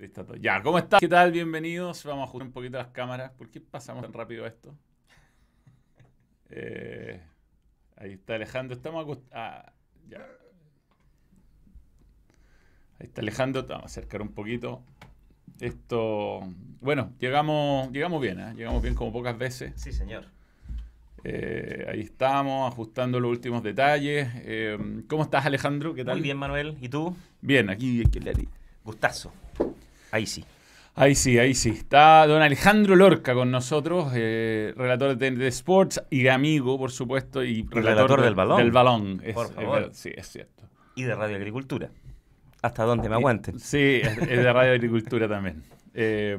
Listo todo. Ya, ¿cómo están? ¿Qué tal? Bienvenidos. Vamos a ajustar un poquito las cámaras. ¿Por qué pasamos tan rápido esto? Eh, ahí está Alejandro. Estamos acostados. Ah, ya. Ahí está Alejandro. Te vamos a acercar un poquito. Esto. Bueno, llegamos, llegamos bien, ¿eh? Llegamos bien como pocas veces. Sí, señor. Eh, ahí estamos, ajustando los últimos detalles. Eh, ¿Cómo estás, Alejandro? ¿Qué tal? Muy bien, Manuel. ¿Y tú? Bien, aquí. aquí- Gustazo. Ahí sí. Ahí sí, ahí sí. Está don Alejandro Lorca con nosotros, eh, relator de, de Sports y amigo, por supuesto, y relator de- del balón. Del balón. Es- Por favor. sí, es cierto. Y de Radio Agricultura. Hasta donde me aguanten. Sí, es de Radio Agricultura también. Eh,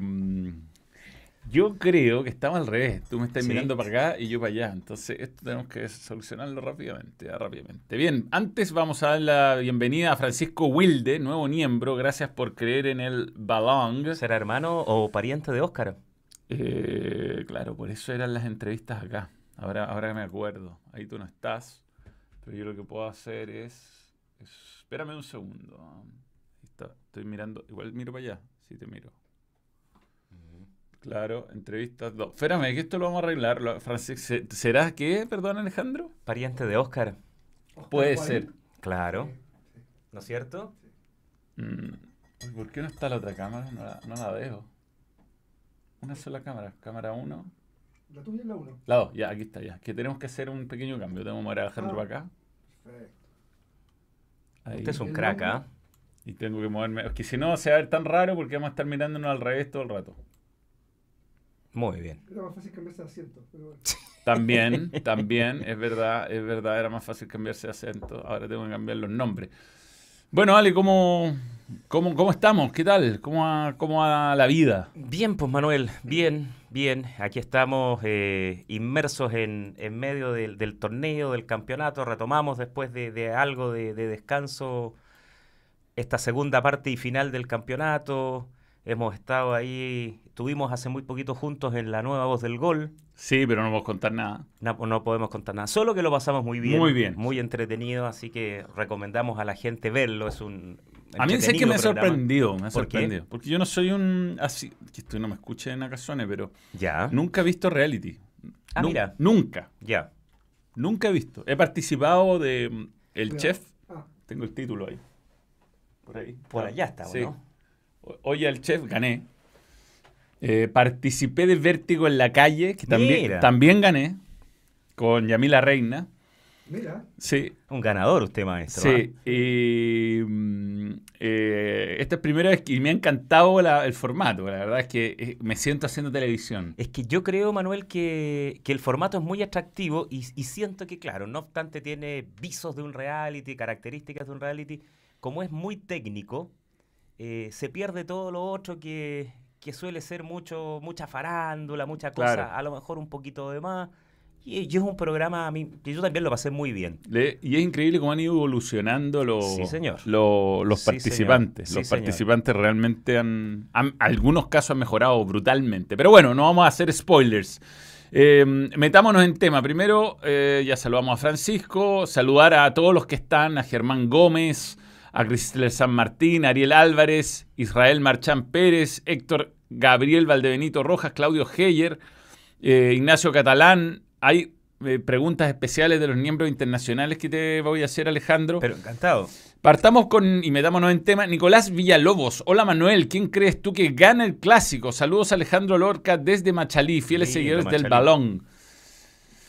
yo creo que estamos al revés. Tú me estás Sí. mirando para acá y yo para allá. Entonces, esto tenemos que solucionarlo rápidamente, ya, rápidamente. Bien, antes vamos a dar la bienvenida a Francisco Wilde, nuevo miembro. Gracias por creer en el balón. ¿Será hermano o pariente de Óscar? Eh, claro, por eso eran las entrevistas acá. Ahora, ahora me acuerdo. Ahí tú no estás. Pero yo lo que puedo hacer es. es- espérame un segundo. Ahí está. Estoy mirando. Igual miro para allá. Sí, te miro. Claro, entrevistas. dos. Espérame, que esto lo vamos a arreglar. Francis, ¿se- ¿Será que, perdón, Alejandro? ¿Pariente de Óscar? Puede ser. Claro. ¿No es cierto? Mm, uy, ¿Por qué no está la otra cámara? No la, no la veo. Una sola cámara. Cámara 1. La tuya es la 1. La 2, ya, aquí está, ya. Que tenemos que hacer un pequeño cambio. Tengo que mover a Alejandro Ah. para acá. Perfecto. Ahí. Usted es un crack. ¿ah? Y tengo que moverme. Es que si no, se va a ver tan raro porque vamos a estar mirándonos al revés todo el rato. Muy bien. Era más fácil cambiarse de asiento. Pero bueno. También, también, es verdad, es verdad, era más fácil cambiarse de acento. Ahora tengo que cambiar los nombres. Bueno, Ale, ¿cómo, cómo, cómo estamos? ¿Qué tal? ¿Cómo va, cómo va la vida? Bien, pues Manuel, bien, bien. Aquí estamos eh, inmersos en, en medio del, del torneo, del campeonato. Retomamos después de, de algo de, de descanso esta segunda parte y final del campeonato. Hemos estado ahí, estuvimos hace muy poquito juntos en la nueva voz del gol. Sí, pero no vamos a contar nada. No, no podemos contar nada, solo que lo pasamos muy bien. Muy bien. Muy entretenido, así que recomendamos a la gente verlo. Es un. A mí sé que entretenido me ha sorprendido, me ha ¿Por qué? sorprendido. Porque yo no soy un así, que esto no me escuche en Acazone, pero Ya, nunca he visto reality. Ah, mira. Nunca, ya. nunca he visto. He participado de mm, El. Chef, Ah, tengo el título ahí. Por ahí. Por allá está, Sí. ¿no? Oye, el chef, gané. Eh, participé de Vértigo en la calle, que también, también gané, con Yamila Reina. mira. Sí, Un ganador usted, maestro. sí. Y, mm, eh, esta es primera vez que y me ha encantado la- el formato. La verdad es que eh, me siento haciendo televisión. Es que yo creo, Manuel, que, que el formato es muy atractivo y, y siento que, claro, no obstante tiene visos de un reality, características de un reality, como es muy técnico, eh, se pierde todo lo otro que, que suele ser mucho, mucha farándula, mucha cosa, Claro. a lo mejor un poquito de más. Y, y es un programa a mí, que yo también lo pasé muy bien. Le- y es increíble cómo han ido evolucionando los, Sí, señor. lo- los Sí, participantes. señor. los Sí, señor. participantes realmente han, han- algunos casos han mejorado brutalmente. Pero bueno, no vamos a hacer spoilers. Eh, metámonos en tema. Primero, eh, ya saludamos a Francisco, saludar a todos los que están, a Germán Gómez, a Cristel San Martín, Ariel Álvarez, Israel Marchán Pérez, Héctor Gabriel Valdebenito Rojas, Claudio Heyer, eh, Ignacio Catalán. Hay eh, preguntas especiales de los miembros internacionales que te voy a hacer, Alejandro. Pero encantado. Partamos con, y metámonos en tema, Nicolás Villalobos. Hola Manuel, ¿quién crees tú que gana el clásico? Saludos Alejandro Lorca desde Machalí, fieles seguidores del balón.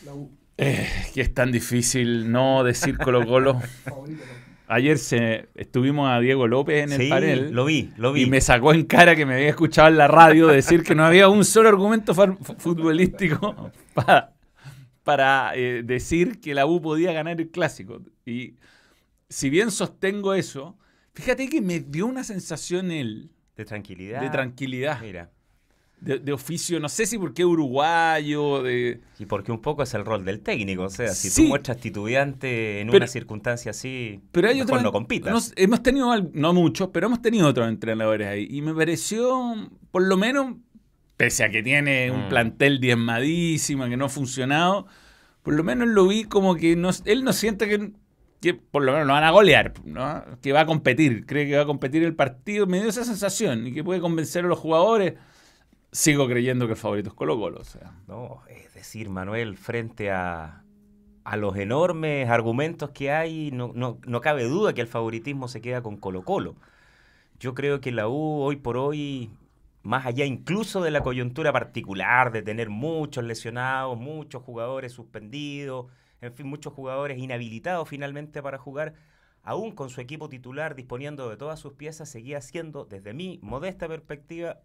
La U. Eh, que es tan difícil no decir Colo Colo. Ayer se, estuvimos a Diego López en el sí, panel. lo vi, lo vi. Y me sacó en cara que me había escuchado en la radio decir que no había un solo argumento futbolístico para, para eh, decir que la U podía ganar el clásico. Y si bien sostengo eso, fíjate que me dio una sensación él De tranquilidad. de tranquilidad, Mira. De, de oficio, no sé si porque uruguayo, de... Y porque un poco es el rol del técnico, o sea, si Sí. tú muestras titubeante en Pero- una circunstancia así, Pero hay mejor otros. no compitas. nos- hemos tenido, no muchos, pero hemos tenido otros entrenadores ahí. Y me pareció, por lo menos, pese a que tiene un Mm. plantel diezmadísimo, que no ha funcionado, por lo menos lo vi como que no, él no siente que que por lo menos lo van a golear, ¿no? que va a competir, cree que va a competir el partido, me dio esa sensación y que puede convencer a los jugadores. Sigo creyendo que el favorito es Colo Colo. O sea. No, es decir, Manuel, frente a, a los enormes argumentos que hay, no, no, no cabe duda que el favoritismo se queda con Colo Colo. Yo creo que la U hoy por hoy, más allá incluso de la coyuntura particular, de tener muchos lesionados, muchos jugadores suspendidos, en fin, muchos jugadores inhabilitados finalmente para jugar, aún con su equipo titular disponiendo de todas sus piezas, seguía siendo, desde mi modesta perspectiva,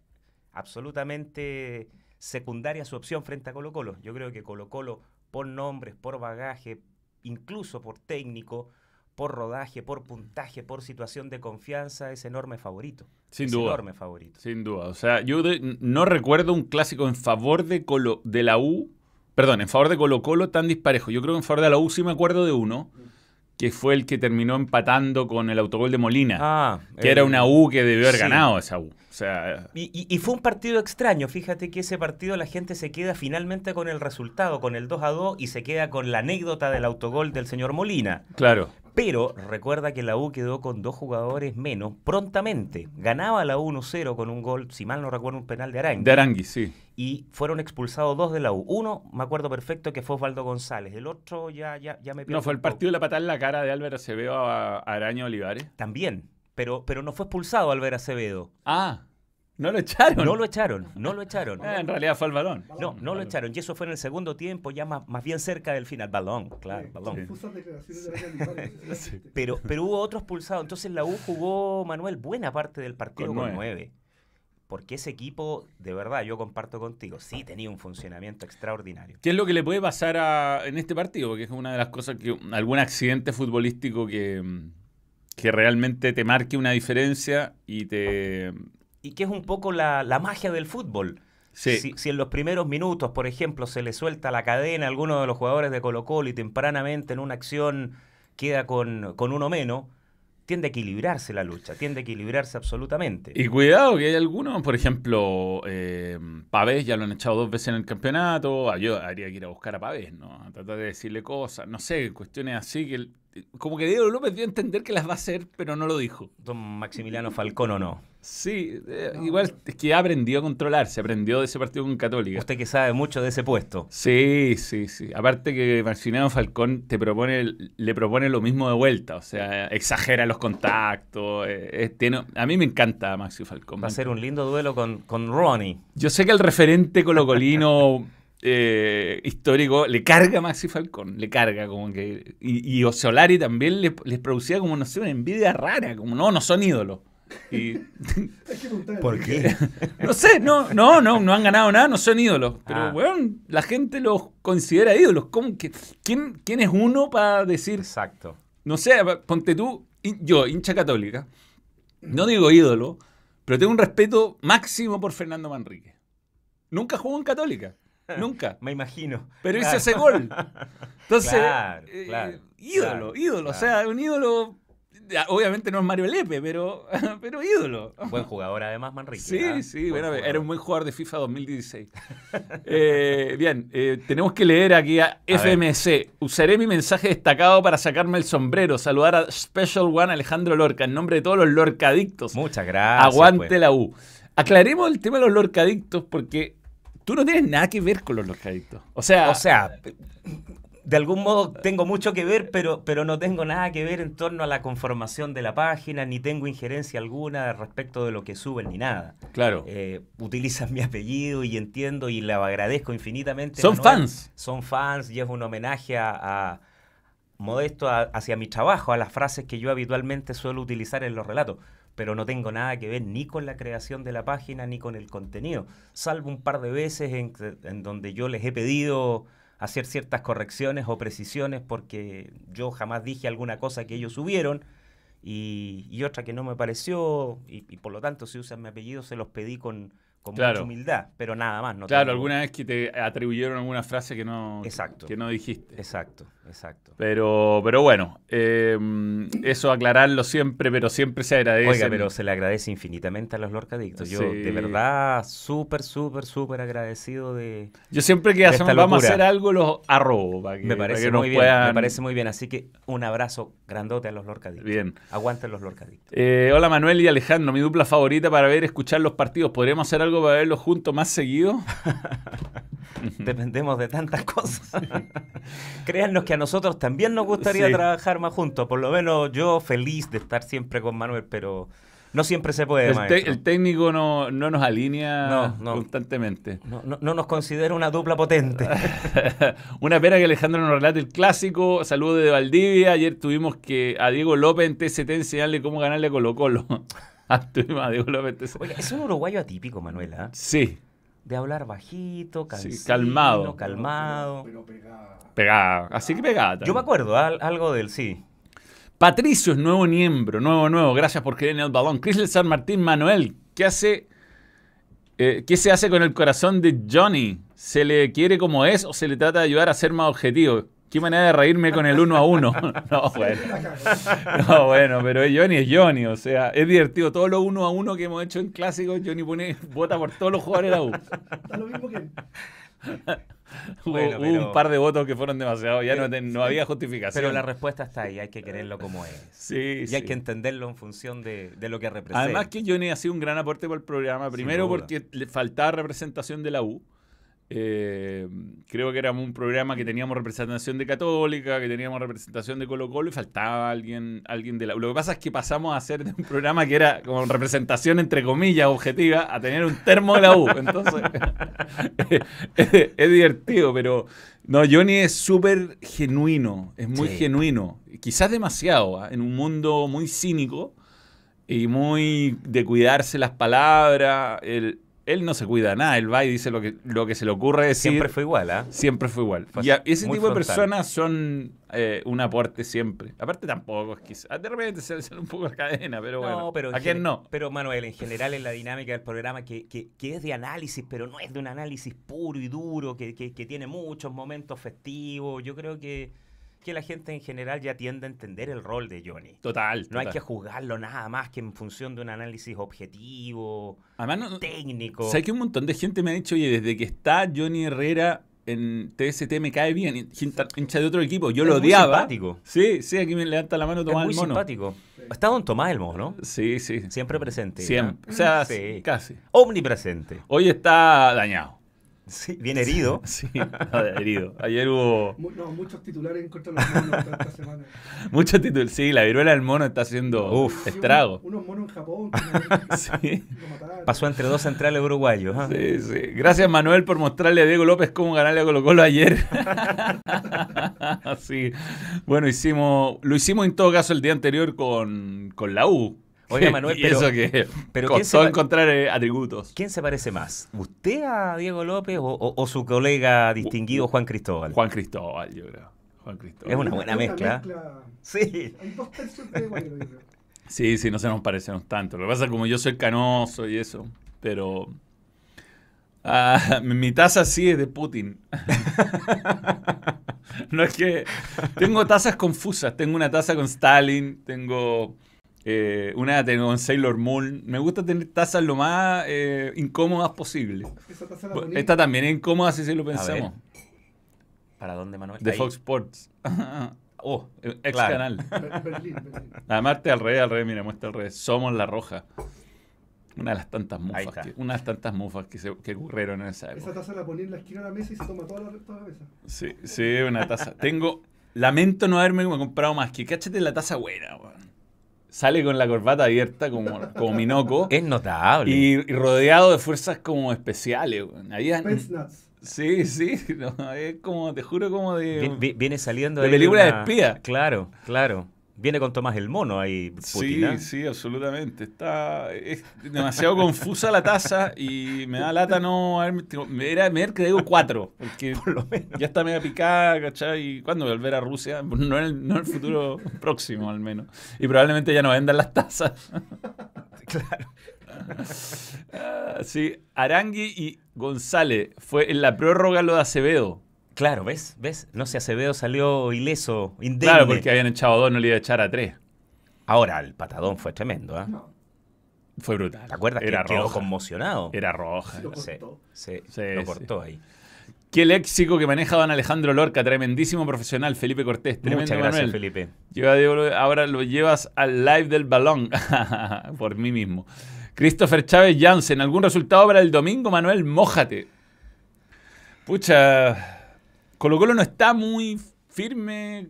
absolutamente secundaria su opción frente a Colo Colo. Yo creo que Colo Colo, por nombres, por bagaje, incluso por técnico, por rodaje, por puntaje, por situación de confianza, es enorme favorito. Sin es duda. enorme favorito. Sin duda. O sea, yo de- no recuerdo un clásico en favor de, Colo, de la U, perdón, en favor de Colo Colo tan disparejo. Yo creo que en favor de la U sí me acuerdo de uno, que fue el que terminó empatando con el autogol de Molina. Ah, que era una U que debió haber sí. ganado esa U. O sea, Y, y- y fue un partido extraño. Fíjate que ese partido la gente se queda finalmente con el resultado, con el 2 a 2 y se queda con la anécdota del autogol del señor Molina. claro. Pero recuerda que la U quedó con dos jugadores menos prontamente. Ganaba la U 1-0 con un gol, si mal no recuerdo, un penal de Arangui. De Arangui, sí. Y fueron expulsados dos de la U. Uno, me acuerdo perfecto, que fue Osvaldo González. El otro ya, ya, ya me No, pierdo fue el partido de la patada en la cara de Álvaro Acevedo a, Araño Olivares. También. Pero, pero no fue expulsado Albert Acevedo. Ah, no lo echaron. No lo echaron, no lo echaron. Ah, en realidad fue el balón. No, no lo echaron. Y eso fue en el segundo tiempo, ya más, más bien cerca del final. Balón, claro, Sí, balón. Pero, pero hubo otros pulsados. Entonces la U jugó, Manuel, buena parte del partido Con con, nueve. Porque ese equipo, de verdad, yo comparto contigo, sí tenía un funcionamiento extraordinario. ¿Qué es lo que le puede pasar a- en este partido? Porque es una de las cosas que algún accidente futbolístico que, que realmente te marque una diferencia y te... Y que es un poco la, la magia del fútbol. Sí. Si, si en los primeros minutos, por ejemplo, se le suelta la cadena a alguno de los jugadores de Colo Colo y tempranamente en una acción queda con, con uno menos, tiende a equilibrarse la lucha, tiende a equilibrarse absolutamente. Y cuidado que hay algunos, por ejemplo, eh, Pavés ya lo han echado dos veces en el campeonato. Yo habría que ir a buscar a Pavés, ¿no? A tratar de decirle cosas, no sé, cuestiones así que... Como que Diego López dio a entender que las va a hacer, pero no lo dijo. Don Maximiliano Falcón o no. Sí, eh, igual es que aprendió a controlarse, aprendió de ese partido con Católica. Usted que sabe mucho de ese puesto. Sí, sí, sí. Aparte que Maximiliano Falcón te propone, le propone lo mismo de vuelta, o sea, exagera los contactos. eh, es- tiene, a mí me encanta Maxi Falcón. Va a ser un lindo duelo con, con Ronnie. Yo sé que el referente colocolino eh, histórico le carga a Maxi Falcón, le carga como que... Y, y Solari también le- les producía como, no sé, una envidia rara, como no, no son ídolos. Y. ¿Por qué? no sé, no, no, no, no han ganado nada, no son ídolos. Pero, Ah. weón, la gente los considera ídolos. ¿Cómo que, quién, ¿Quién es uno para decir, Exacto. no sé, ponte tú, yo, hincha católica, no digo ídolo, pero tengo un respeto máximo por Fernando Manrique. Nunca jugó en católica, nunca. Me imagino. Pero hizo Claro. ese gol. Entonces, Claro, eh, claro, ídolo, ídolo. O sea, un ídolo, obviamente no es Mario Lepe, pero, pero ídolo. Buen jugador además, Manrique. Sí, ¿ah? sí, Buen bueno, era un buen jugador de FIFA 2016. Eh, bien, eh, tenemos que leer aquí a. FMC. Usaré mi mensaje destacado para sacarme el sombrero. Saludar a Special One Alejandro Lorca en nombre de todos los Lorcadictos. Muchas gracias. Aguante pues. la U. Aclaremos el tema de los Lorcadictos porque tú no tienes nada que ver con los Lorcadictos. O sea, O sea, de algún modo tengo mucho que ver, pero, pero no tengo nada que ver en torno a la conformación de la página, ni tengo injerencia alguna respecto de lo que suben, ni nada. claro. Eh, utilizan mi apellido y entiendo y le agradezco infinitamente. Son Manuel. fans. Son fans y es un homenaje a, a- modesto a- hacia mi trabajo, a las frases que yo habitualmente suelo utilizar en los relatos. Pero no tengo nada que ver ni con la creación de la página ni con el contenido, salvo un par de veces en, en donde yo les he pedido hacer ciertas correcciones o precisiones porque yo jamás dije alguna cosa que ellos subieron y, y otra que no me pareció y, y por lo tanto si usan mi apellido se los pedí con, con Claro. mucha humildad, pero nada más. No claro, tengo- alguna vez que te atribuyeron alguna frase que no, Exacto. que no dijiste. Exacto, exacto. Pero, pero bueno, eh, eso aclararlo siempre, pero siempre se agradece. Oiga, pero se le agradece infinitamente a los Lorcadictos. Yo, Sí. de verdad, súper, súper, súper agradecido de... Yo siempre que hacemos, vamos a hacer algo, los arrobo. Para que, Me para parece que nos muy bien, me puedan- parece muy bien. Así que un abrazo grandote a los Lorcadictos. Bien. Aguanten los Lorcadictos. Eh, hola Manuel y Alejandro, mi dupla favorita para ver, escuchar los partidos. ¿Podríamos hacer algo para verlos juntos más seguido? Dependemos de tantas cosas. Créannos que a nosotros también nos gustaría Sí. trabajar más juntos. Por lo menos yo feliz de estar siempre con Manuel, pero no siempre se puede, El, te- el técnico no, no nos alinea No, no. constantemente. No, no- no nos considera una dupla potente. Una pena que Alejandro nos relate el clásico. Saludos de Valdivia. Ayer tuvimos que a Diego López en TCT enseñarle cómo ganarle a Colo Colo. Ah, López TCT. Oiga, es un uruguayo atípico, Manuela. Sí, De hablar bajito, Sí, cansino, calmado. calmado. Pero pegada. pegada. Así que pegada. Yo me acuerdo al- algo del sí. Patricio es nuevo miembro, nuevo, nuevo. Gracias por creer en el balón. Crisler San Martín Manuel, ¿qué hace? eh, ¿Qué se hace con el corazón de Johnny? ¿Se le quiere como es o se le trata de ayudar a ser más objetivo? ¿Qué manera de reírme con el uno a uno? No, bueno. No, bueno, pero Johnny es Johnny, o sea, es divertido. Todo lo uno a uno que hemos hecho en clásicos, Johnny pone, vota por todos los jugadores de la U. Da lo mismo que. Hubo, Bueno, hubo pero- un par de votos que fueron demasiado, ya no, te- no había justificación. Pero la respuesta está ahí, hay que quererlo como es. Sí, Y hay que entenderlo en función de, de lo que representa. Además que Johnny ha sido un gran aporte para el programa. Primero porque le faltaba representación de la U. Eh, creo que éramos un programa que teníamos representación de Católica, que teníamos representación de Colo Colo y faltaba alguien, alguien de la. Lo que pasa es que pasamos a hacer de un programa que era como representación entre comillas objetiva a tener un termo de la U. Entonces es, es divertido, pero no, Johnny es súper genuino, es muy Sí. genuino. Quizás demasiado, ¿ah? en un mundo muy cínico y muy de cuidarse las palabras. Él no se cuida nada, él va y dice lo que, lo que se le ocurre decir. Siempre fue igual, ¿ah? Siempre fue igual. Fue y a- ese tipo de personas son eh, un aporte siempre. Aparte tampoco, es quizás de repente se le sale un poco la cadena, pero bueno. No, pero en ¿A quién no? Pero Manuel, en general en la dinámica del programa que, que- que es de análisis, pero no es de un análisis puro y duro, que, que- que tiene muchos momentos festivos. Yo creo que, que la gente en general ya tiende a entender el rol de Johnny. Total. No hay que juzgarlo nada más que en función de un análisis objetivo, Además, no, técnico. ¿sabes que un montón de gente me ha dicho, oye, desde que está Johnny Herrera en TST me cae bien, hincha de otro equipo, yo Es lo odiaba. simpático. Sí, sí, aquí me levanta la mano Es Tomás muy el mono. simpático. Está don Tomás el mono, ¿no? Sí, sí. Siempre presente. Siempre. O sea, Sí. casi. Omnipresente. Hoy está dañado. Sí, bien herido. Sí, herido. Ayer hubo No, muchos titulares en contra de los monos esta semana. muchos títulos. Sí, la viruela del mono está haciendo Uf. Sí, estrago. Unos, unos monos en Japón. que Sí. mataron. Pasó entre dos centrales uruguayos. ¿ah? Sí, sí. Gracias Manuel por mostrarle a Diego López cómo ganarle a Colo Colo ayer. sí. Bueno, hicimos, lo hicimos en todo caso el día anterior con, con la U. Oiga, Manuel, y pero- eso que pero ¿quién se costó encontrar eh, atributos. ¿Quién se parece más? ¿Usted a Diego López o, o- o su colega distinguido Juan Cristóbal? Juan Cristóbal, yo creo. Juan Cristóbal. Es una buena mezcla. mezcla. Sí. Sí, sí, no se nos parecemos tanto. Lo que pasa es que como yo soy canoso y eso, pero... ah, mi taza sí es de Putin. no es que... Tengo tazas confusas. Tengo una taza con Stalin, tengo eh, una tengo con Sailor Moon. Me gusta tener tazas lo más eh, incómodas posible. Esa Esta también es incómoda si se lo pensamos. ¿Para dónde, Manuel? De Ahí. Fox Sports. Oh, Ex Claro. canal. Ber- Berlín, Berlín. Además, te al revés, al revés, mira, muestra al revés. Somos la roja. Una de las tantas mufas, que, una de las tantas mufas que, se, que ocurrieron en esa Esa época. taza la ponía en la esquina de la mesa y se toma toda la, toda la mesa. Sí, sí, una taza. Tengo, lamento no haberme comprado más, que cáchate la taza buena, weón. Sale con la corbata abierta como, como Minoco es notable. y, y rodeado de fuerzas como especiales, Spetsnaz. sí, sí, no, es como, te juro, como de... Vi- vi- viene saliendo de ahí película de una- espía. Claro, claro. Viene con Tomás el Mono ahí, Putin, Sí, ¿ah? sí, absolutamente. Está es demasiado confusa la taza y me da lata no haberme. Me era me que digo cuatro, porque ya está media picada, ¿cachai? ¿Y cuándo volver a Rusia? No en el, no en el futuro próximo, al menos. Y probablemente ya no vendan las tazas. Claro. Sí, Arangui y González. Fue en la prórroga lo de Acevedo. Claro, ¿ves? ¿Ves? No sé, Acevedo salió ileso, indemne. Claro, porque habían echado dos, no le iba a echar a tres. Ahora, el patadón fue tremendo, ¿ah? No, Fue brutal. ¿Te acuerdas Era que quedó conmocionado? Era roja. Lo cortó. sí, Sí, lo sí. cortó ahí. Qué léxico que maneja don Alejandro Lorca, tremendísimo profesional, Felipe Cortés. Tremendo Muchas gracias, Manuel. Felipe. Lleva ahora lo llevas al live del balón. Por mí mismo. Christopher Chávez Jansen. ¿Algún resultado para el domingo, Manuel? Mójate. Pucha. Colo Colo no está muy firme.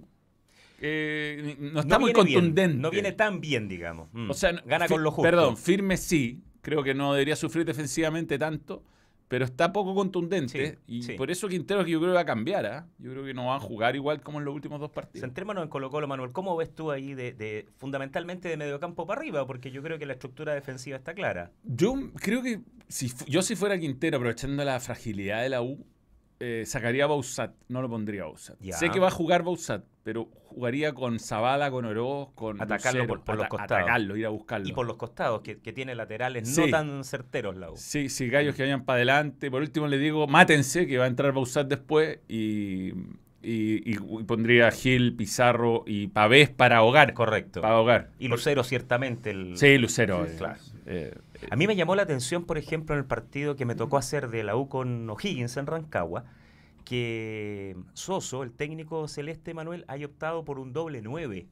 eh, no está muy bien, contundente. no viene tan bien, digamos. Mm. O sea, Gana con lo justo. Perdón, firme sí. Creo que no debería sufrir defensivamente tanto. Pero está poco contundente. Sí, y sí. por eso Quintero que yo creo que va a cambiar. ¿ah? Yo creo que no va a jugar igual como en los últimos dos partidos. Centrémonos en Colo Colo, Manuel. ¿Cómo ves tú ahí de, de- fundamentalmente de mediocampo para arriba? Porque yo creo que la estructura defensiva está clara. Yo creo que si yo si fuera Quintero, aprovechando la fragilidad de la U, eh, sacaría a Bausat, no lo pondría a Bausat. Ya. Sé que va a jugar Bausat, pero jugaría con Zavala, con Oroz, con Atacarlo Lucero, por- por los costados. Atacarlo, ir a buscarlo. Y por los costados, que, que tiene laterales Sí. no tan certeros la U. Sí, sí, gallos que vayan para adelante. Por último le digo, mátense, que va a entrar Bausat después y, y- y pondría Gil, Pizarro y Pavés para ahogar. Correcto. Para ahogar. Y Lucero, ciertamente. El... Sí, Lucero. Sí, eh, claro. eh, A mí me llamó la atención, por ejemplo, en el partido que me tocó hacer de la U con O'Higgins en Rancagua, que Soso, el técnico celeste Manuel, haya optado por un doble 9,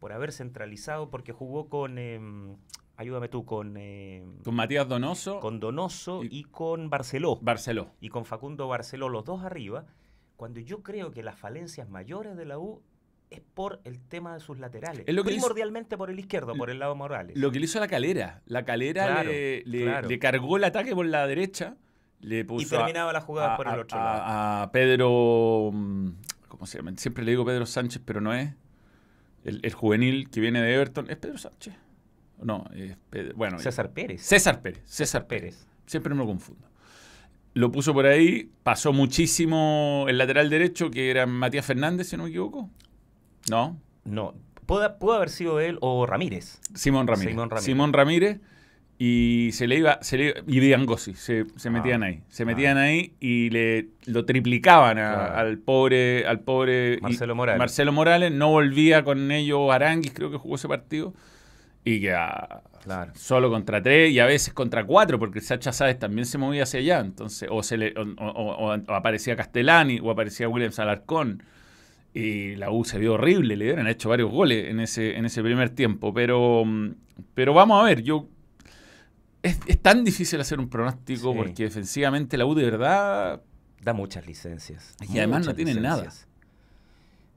por haber centralizado, porque jugó con, em, ayúdame tú, con, em, con Matías Donoso, con Donoso y- y, con Barceló, Barceló. y con Facundo Barceló, los dos arriba, cuando yo creo que las falencias mayores de la U es por el tema de sus laterales, Es lo que hizo- primordialmente por el izquierdo, por el lado Morales. Lo que le hizo a la calera. La calera Claro, le, le- claro. le cargó el ataque por la derecha. Le puso y terminaba la jugada a, por el a- otro a- lado. a Pedro. mm, ¿Cómo se llama? Siempre le digo Pedro Sánchez, pero no es. El, el juvenil que viene de Everton. ¿Es Pedro Sánchez? No, es Pedro. Bueno, César Pérez. César Pérez. César Pérez. Siempre me lo confundo. Lo puso por ahí. Pasó muchísimo el lateral derecho, que era Matías Fernández, si no me equivoco. No, No, pudo, pudo haber sido él o Ramírez. Simón Ramírez. Simón Ramírez. Simón Ramírez. Y se le iba, se le, y Diangosi, se, se Ah, metían ahí. Se ah. metían ahí y le lo triplicaban a- Claro. al pobre, al pobre Marcelo Morales. Marcelo Morales. No volvía con ellos Aranguis, creo que jugó ese partido. Y que Claro. solo contra tres y a veces contra cuatro, porque Sacha Sáez también se movía hacia allá. Entonces, o, se le, o, o- o- o aparecía Castellani, o aparecía Williams Alarcón. Y la U se vio horrible, le hubieran hecho varios goles en ese, en ese primer tiempo. Pero, mm, pero vamos a ver, yo. Es, es tan difícil hacer un pronóstico Sí. porque defensivamente la U de verdad. Da muchas licencias. Y además no muchas tienen nada.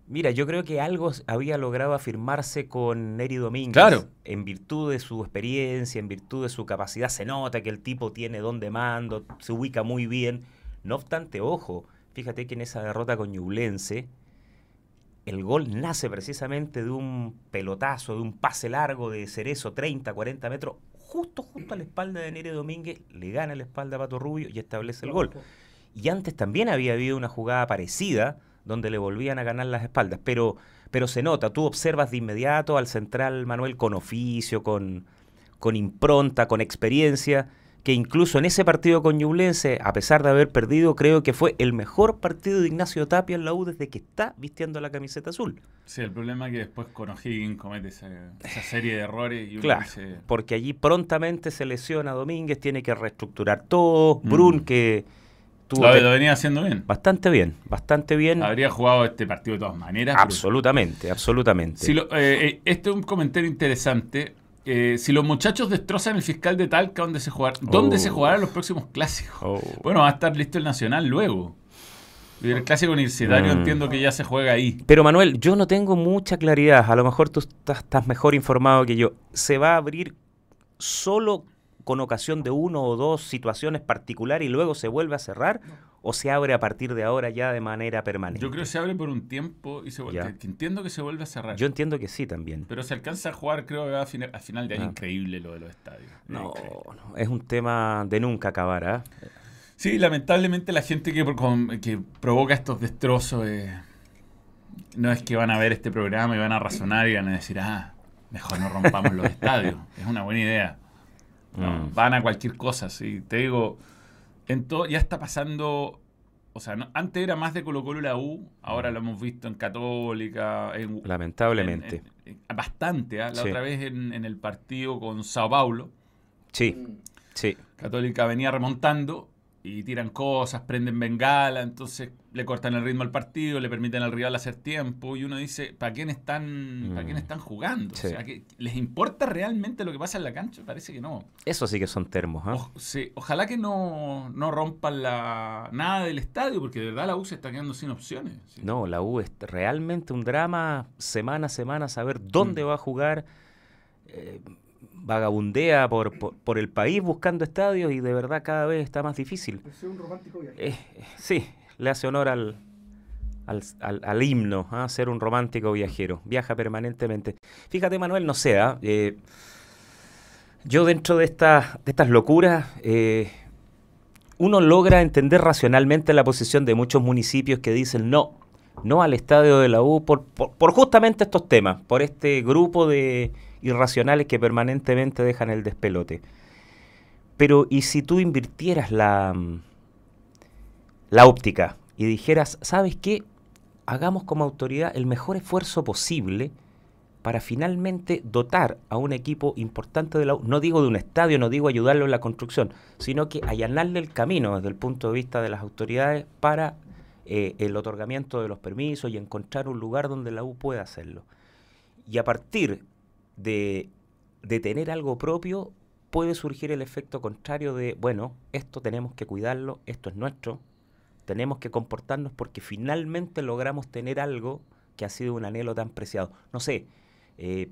Mira, yo creo que algo había logrado afirmarse con Neri Domínguez. Claro. En virtud de su experiencia, en virtud de su capacidad, se nota que el tipo tiene don de mando, se ubica muy bien. No obstante, ojo, fíjate que en esa derrota con Ñublense, el gol nace precisamente de un pelotazo, de un pase largo de Cerezo, 30, 40 metros, justo, justo a la espalda de Neri Domínguez, le gana la espalda a Pato Rubio y establece el gol. Y antes también había habido una jugada parecida donde le volvían a ganar las espaldas. Pero, pero se nota, tú observas de inmediato al central Manuel con oficio, con, con impronta, con experiencia, que incluso en ese partido con Ñublense, a pesar de haber perdido, creo que fue el mejor partido de Ignacio Tapia en la U desde que está vistiendo la camiseta azul. Sí, el problema es que después con O'Higgins comete esa, esa serie de errores y Claro, porque allí prontamente se lesiona Domínguez, tiene que reestructurar todo, Mm. Brun que tuvo Lo, venía haciendo bien. bastante bien, bastante bien. Habría jugado este partido de todas maneras. pero- Absolutamente, absolutamente. Lo- eh, eh, este es un comentario interesante. Eh, si los muchachos destrozan el fiscal de Talca, ¿dónde se, jugar, ¿dónde Oh. se jugarán los próximos clásicos? Oh. Bueno, va a estar listo el Nacional luego. Y el clásico universitario Mm. entiendo que ya se juega ahí. Pero Manuel, yo no tengo mucha claridad. A lo mejor tú estás, estás mejor informado que yo. ¿Se va a abrir solo con ocasión de uno o dos situaciones particulares y luego se vuelve a cerrar? ¿O se abre a partir de ahora ya de manera permanente? Yo creo que se abre por un tiempo y se vuelve. Entiendo que se vuelve a cerrar. Yo entiendo que sí también. Pero se alcanza a jugar, creo que va a, fina- a final de año. Ah. Increíble lo de los estadios. No, no, es un tema de nunca acabar, ¿ah? Sí, lamentablemente la gente que, pro- con- que provoca estos destrozos eh, no es que van a ver este programa y van a razonar y van a decir, ah, mejor no rompamos los estadios. Es una buena idea. No, Mm. Van a cualquier cosa, sí. Te digo, en ya está pasando. O sea, no- antes era más de Colo Colo la U, ahora lo hemos visto en Católica, en, Lamentablemente. en- en- bastante, ¿ah? la Sí. otra vez en, en el partido con Sao Paulo. Sí, sí. Católica venía remontando y tiran cosas, prenden bengala, entonces le cortan el ritmo al partido, le permiten al rival hacer tiempo y uno dice, ¿para quién están, ¿para quién Mm. están jugando? Sí. O sea, ¿que ¿les importa realmente lo que pasa en la cancha? Parece que no. Eso sí que son termos, ¿ah? O- sí, ojalá que no, no rompan la nada del estadio, porque de verdad la U se está quedando sin opciones. sí. No, la U es realmente un drama semana a semana saber dónde Mm. va a jugar. eh, vagabundea por, por, por el país buscando estadios y de verdad cada vez está más difícil. Es un romántico viaje. Eh, sí, le hace honor al, al, al- himno, a ser un romántico viajero. Viaja permanentemente. Fíjate, Manuel, no sé, ¿ah? Eh, yo dentro de, de estas locuras, eh, uno logra entender racionalmente la posición de muchos municipios que dicen no, no al estadio de la U por, por, justamente estos temas, por este grupo de irracionales que permanentemente dejan el despelote. Pero, ¿y si tú invirtieras la, la óptica y dijeras, ¿sabes qué? Hagamos como autoridad el mejor esfuerzo posible para finalmente dotar a un equipo importante de la U, no digo de un estadio, no digo ayudarlo en la construcción, sino que allanarle el camino desde el punto de vista de las autoridades para eh, el otorgamiento de los permisos y encontrar un lugar donde la U pueda hacerlo. Y a partir de, de tener algo propio, puede surgir el efecto contrario de, bueno, esto tenemos que cuidarlo, esto es nuestro, tenemos que comportarnos porque finalmente logramos tener algo que ha sido un anhelo tan preciado. No sé, eh,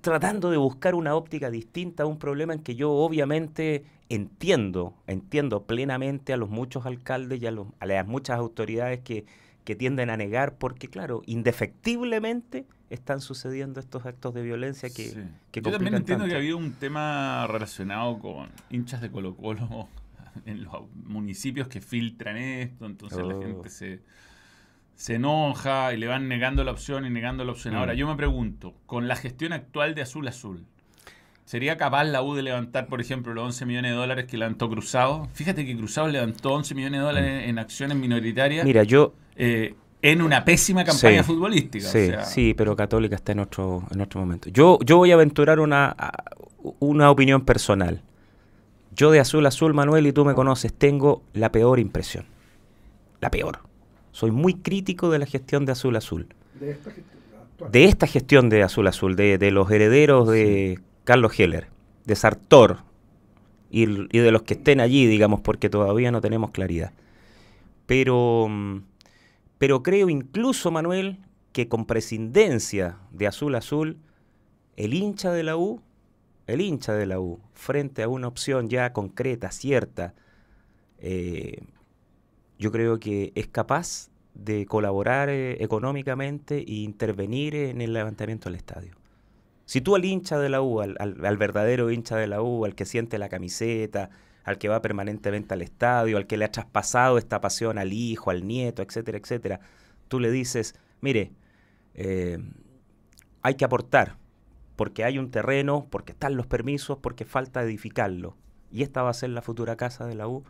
tratando de buscar una óptica distinta a un problema en que yo obviamente entiendo, entiendo plenamente a los muchos alcaldes y a, los- a las muchas autoridades que, que tienden a negar porque, claro, indefectiblemente están sucediendo estos actos de violencia que, Sí. que Yo también entiendo tanto. que había un tema relacionado con hinchas de Colo Colo en los municipios que filtran esto, entonces la Oh. gente se, se enoja y le van negando la opción y negando la opción. Ahora, Mm. yo me pregunto, con la gestión actual de Azul Azul, ¿sería capaz la U de levantar, por ejemplo, los 11 millones de dólares que levantó Cruzado? Fíjate que Cruzado levantó 11 millones de dólares en acciones minoritarias Mira, yo, eh, en una pésima campaña Sí, futbolística. o Sí, sea, sí, pero Católica está en otro, en otro momento. Yo, yo voy a aventurar una, una opinión personal. Yo de azul a azul, Manuel, y tú me conoces, tengo la peor impresión. La peor. Soy muy crítico de la gestión de azul a azul. De esta gestión. De esta gestión de azul a azul, de, de los herederos de Carlos Heller, de Sartor y, y de los que estén allí, digamos, porque todavía no tenemos claridad. Pero, pero creo incluso, Manuel, que con prescindencia de azul a azul, el hincha de la U, el hincha de la U, frente a una opción ya concreta, cierta, eh, yo creo que es capaz de colaborar eh, económicamente e intervenir en el levantamiento del estadio. Si tú al hincha de la U, al, verdadero hincha de la U, al que siente la camiseta, al que va permanentemente al estadio, al que le ha traspasado esta pasión al hijo, al nieto, etcétera, etcétera, tú le dices, mire, eh, hay que aportar, porque hay un terreno, porque están los permisos, porque falta edificarlo. Y esta va a ser la futura casa de la U.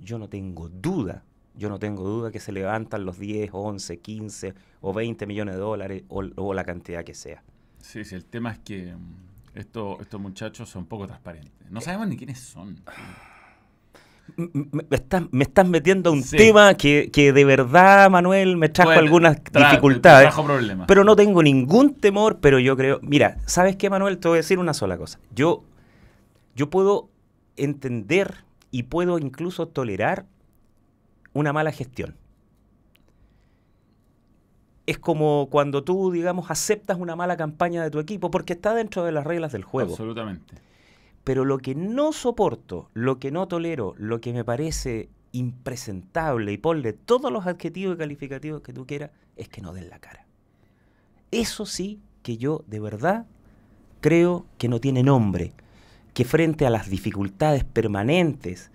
Yo no tengo duda, yo no tengo duda que se levantan los 10, 11, 15 o 20 millones de dólares o, la cantidad que sea. Sí, sí, el tema es que mm, esto- estos muchachos son poco transparentes. No sabemos ni quiénes son. Me, estás, me estás metiendo a un Sí. tema que, que de verdad, Manuel, me trajo algunas tra- dificultades. Trajo problemas. Pero no tengo ningún temor, pero yo creo. Mira, ¿sabes qué, Manuel? Te voy a decir una sola cosa. Yo, yo puedo entender y puedo incluso tolerar una mala gestión. Es como cuando tú, digamos, aceptas una mala campaña de tu equipo porque está dentro de las reglas del juego. Absolutamente. Pero lo que no soporto, lo que no tolero, lo que me parece impresentable y ponle todos los adjetivos y calificativos que tú quieras, es que no den la cara. Eso sí que yo de verdad creo que no tiene nombre. Que frente a las dificultades permanentes,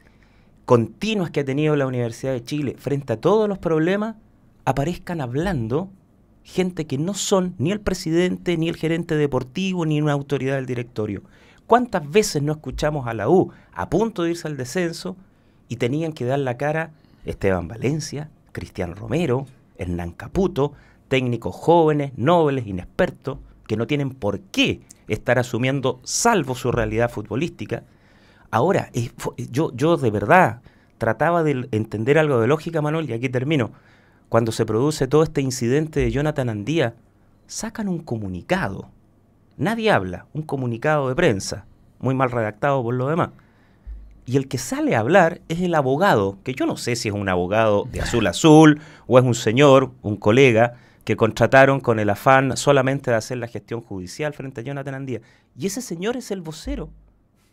continuas que ha tenido la Universidad de Chile, frente a todos los problemas, aparezcan hablando gente que no son ni el presidente, ni el gerente deportivo, ni una autoridad del directorio ¿Cuántas veces no escuchamos a la U a punto de irse al descenso y tenían que dar la cara Esteban Valencia, Cristian Romero, Hernán Caputo, técnicos jóvenes, nobles, inexpertos, que no tienen por qué estar asumiendo, salvo su realidad futbolística. Ahora, yo de verdad trataba de entender algo de lógica, Manuel, y aquí termino. Cuando se produce todo este incidente de Jonathan Andía, sacan un comunicado. Nadie habla, un comunicado de prensa, muy mal redactado por lo demás. Y el que sale a hablar es el abogado, que yo no sé si es un abogado de azul azul o es un señor, un colega, que contrataron con el afán solamente de hacer la gestión judicial frente a Jonathan Andía. Y ese señor es el vocero.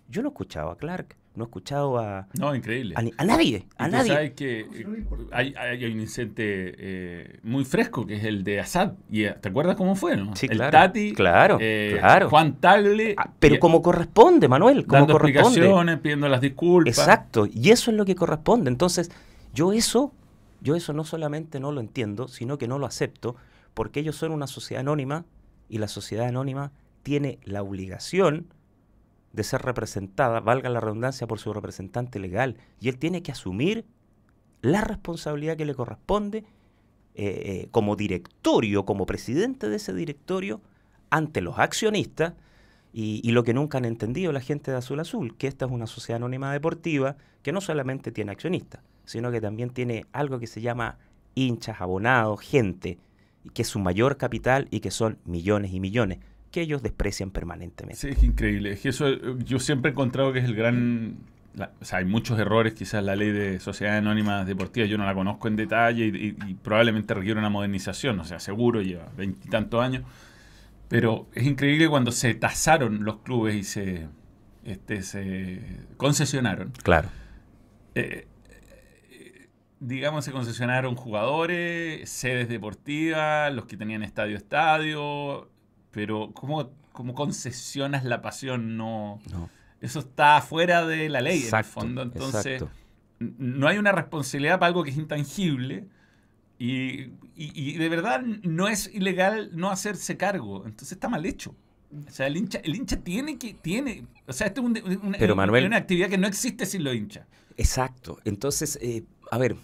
Yo no he escuchado a Clark, no he escuchado a, No, increíble. a, nadie, a nadie. sabes que eh, hay, hay- hay un incidente eh, muy fresco que es el de Assad. Y, eh, ¿Te acuerdas cómo fue? No? Sí, el claro, Tati, claro, eh, claro. Juan Tagle, Ah, pero y- como corresponde, Manuel, como dando corresponde. explicaciones, pidiendo las disculpas. Exacto, y eso es lo que corresponde. Entonces, yo eso, yo eso no solamente no lo entiendo, sino que no lo acepto, porque ellos son una sociedad anónima y la sociedad anónima tiene la obligación de ser representada, valga la redundancia, por su representante legal, y él tiene que asumir la responsabilidad que le corresponde eh, eh, como directorio, como presidente de ese directorio, ante los accionistas y, y lo que nunca han entendido la gente de Azul Azul, que esta es una sociedad anónima deportiva que no solamente tiene accionistas, sino que también tiene algo que se llama hinchas, abonados, gente, que es su mayor capital y que son millones y millones, que ellos desprecian permanentemente. Sí, es increíble. Es que eso eh, yo siempre he encontrado que es el gran... la- o sea, hay muchos errores, quizás la ley de sociedades anónimas deportivas yo no la conozco en detalle y, y- y probablemente requiere una modernización, o sea, seguro lleva veintitantos años, pero es increíble cuando se tasaron los clubes y se, este, se concesionaron. Claro. Eh, eh, digamos, se concesionaron jugadores, sedes deportivas, los que tenían estadio estadio, pero ¿cómo, cómo concesionas la pasión? No, No. eso está fuera de la ley Exacto, en el fondo. Entonces, exacto. no hay una responsabilidad para algo que es intangible. Y, y- y de verdad no es ilegal no hacerse cargo. Entonces está mal hecho. O sea, el hincha, el hincha tiene que, tiene, o sea, esto es un- una, Pero, una- Manuel- una actividad que no existe sin los hinchas. Exacto. Entonces, eh, a ver,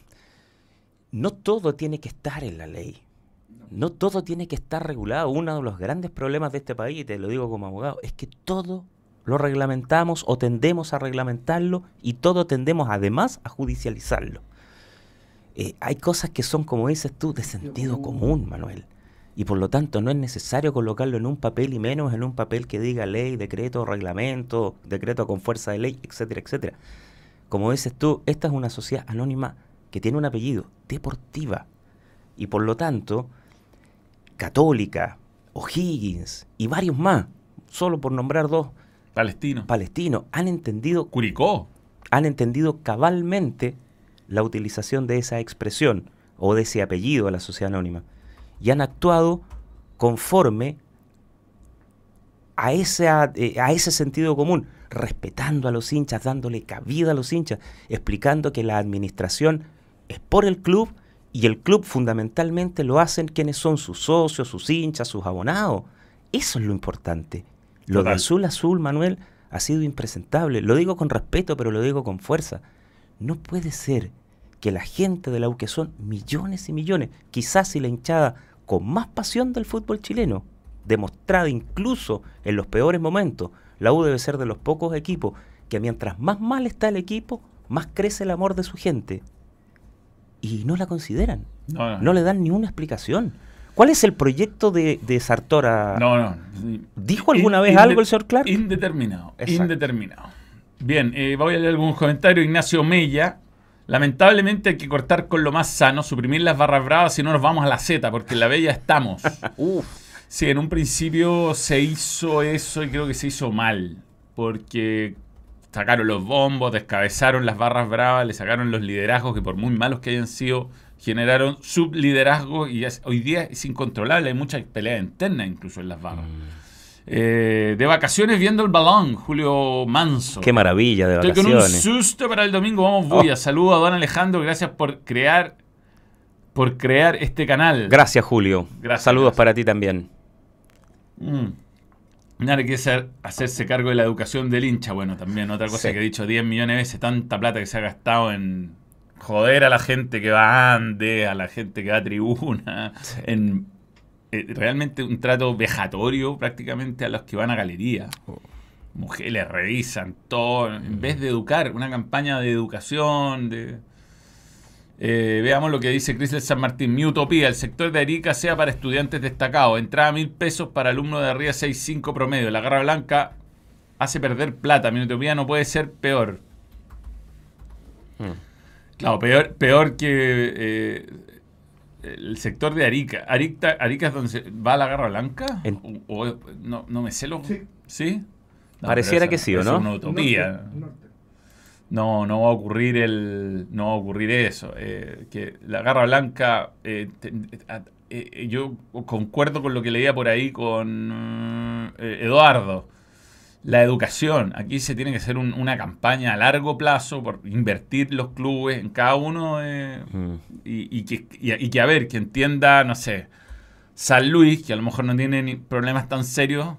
no todo tiene que estar en la ley. No todo tiene que estar regulado. Uno de los grandes problemas de este país, y te lo digo como abogado, es que todo lo reglamentamos o tendemos a reglamentarlo y todo tendemos además a judicializarlo. Eh, hay cosas que son, como dices tú, de sentido común, Manuel. Y por lo tanto no es necesario colocarlo en un papel y menos en un papel que diga ley, decreto, reglamento, decreto con fuerza de ley, etcétera, etcétera. Como dices tú, esta es una sociedad anónima que tiene un apellido, deportiva. Y por lo tanto, Católica, O'Higgins y varios más, solo por nombrar dos Palestino. palestinos, han entendido, Curicó. han entendido cabalmente la utilización de esa expresión o de ese apellido a la sociedad anónima. Y han actuado conforme a, esa, eh, a ese sentido común, respetando a los hinchas, dándole cabida a los hinchas, explicando que la administración es por el club y el club fundamentalmente lo hacen quienes son sus socios, sus hinchas, sus abonados. Eso es lo importante. Lo de Total. azul azul, Manuel, ha sido impresentable. Lo digo con respeto, pero lo digo con fuerza. No puede ser que la gente de la U, que son millones y millones, quizás si la hinchada con más pasión del fútbol chileno, demostrada incluso en los peores momentos, la U debe ser de los pocos equipos que mientras más mal está el equipo, más crece el amor de su gente. Y no la consideran, No, no. no le dan ni una explicación. ¿Cuál es el proyecto de, de Sartora? No, no. ¿Dijo alguna In- vez algo el señor Clark? Indeterminado. Exacto. Indeterminado. Bien, eh, voy a leer algunos comentarios. Ignacio Mella. Lamentablemente hay que cortar con lo más sano, suprimir las barras bravas si no nos vamos a la Z, porque en la bella estamos. Uf, Sí, en un principio se hizo eso y creo que se hizo mal, porque sacaron los bombos, descabezaron las barras bravas, le sacaron los liderazgos que por muy malos que hayan sido, generaron subliderazgo y es- hoy día es incontrolable, hay mucha pelea interna incluso en las barras. Eh, de vacaciones viendo el balón, Julio Manso. qué maravilla de Estoy con un vacaciones. susto para el domingo, vamos bulla. Oh. Saludo a don Alejandro, gracias por crear por crear este canal. Gracias, Julio. Gracias, Saludos gracias. para ti también. Mm. Nadie quiere ser- hacerse cargo de la educación del hincha. Bueno, también otra cosa Sí. que he dicho 10 millones de veces, tanta plata que se ha gastado en joder a la gente que va a Ande, a la gente que va a tribuna, en eh, realmente un trato vejatorio prácticamente a los que van a galería. Mujeres revisan todo, en vez de educar, una campaña de educación, de... Eh, veamos lo que dice Cris del San Martín. Mi utopía, el sector de Arica sea para estudiantes destacados. Entrada mil pesos para alumnos de arriba 6.5 promedio. La garra blanca hace perder plata. Mi utopía no puede ser peor. Mm. Claro, peor, peor que eh, el sector de Arica. Arica. Arica es donde se- va la garra blanca. En- O- o- no, no me sé lo. Sí. ¿Sí? No, Pareciera que sí, ¿o no? Es una utopía. Norte. No, no va a ocurrir el, no va a ocurrir eso. eh, que la garra blanca, eh, te- a- eh, yo concuerdo con lo que leía por ahí con Eduardo. La educación, aquí se tiene que hacer un- una campaña a largo plazo por invertir los clubes en cada uno Mm. y, y que, y- y que, a ver, que entienda, no sé, San Luis, que a lo mejor no tiene ni problemas tan serios,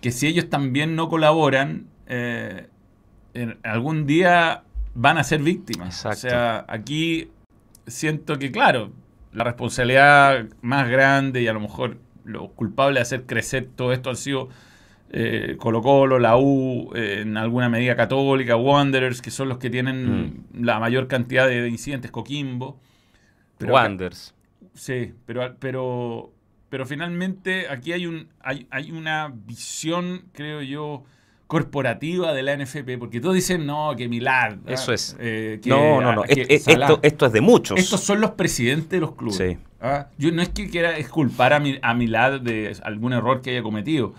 que si ellos también no colaboran, eh, en- algún día van a ser víctimas. Exacto. O sea, aquí siento que, claro, la responsabilidad más grande y a lo mejor lo culpable de hacer crecer todo esto han sido eh, Colo Colo, la U, eh, en alguna medida Católica, Wanderers, que son los que tienen la mayor cantidad de incidentes, Coquimbo. Pero Wanders. Sí, pero, pero, pero finalmente aquí hay, un, hay, hay una visión, creo yo, corporativa de la NFP, porque todos dicen, no, que Milad. ¿ah? Eso es. eh, que- No, no, no. ah, que es- es- Salah. esto, esto es de muchos. Estos son los presidentes de los clubes. Sí. ¿ah? Yo no es que quiera exculpar a, mi, a Milad de algún error que haya cometido,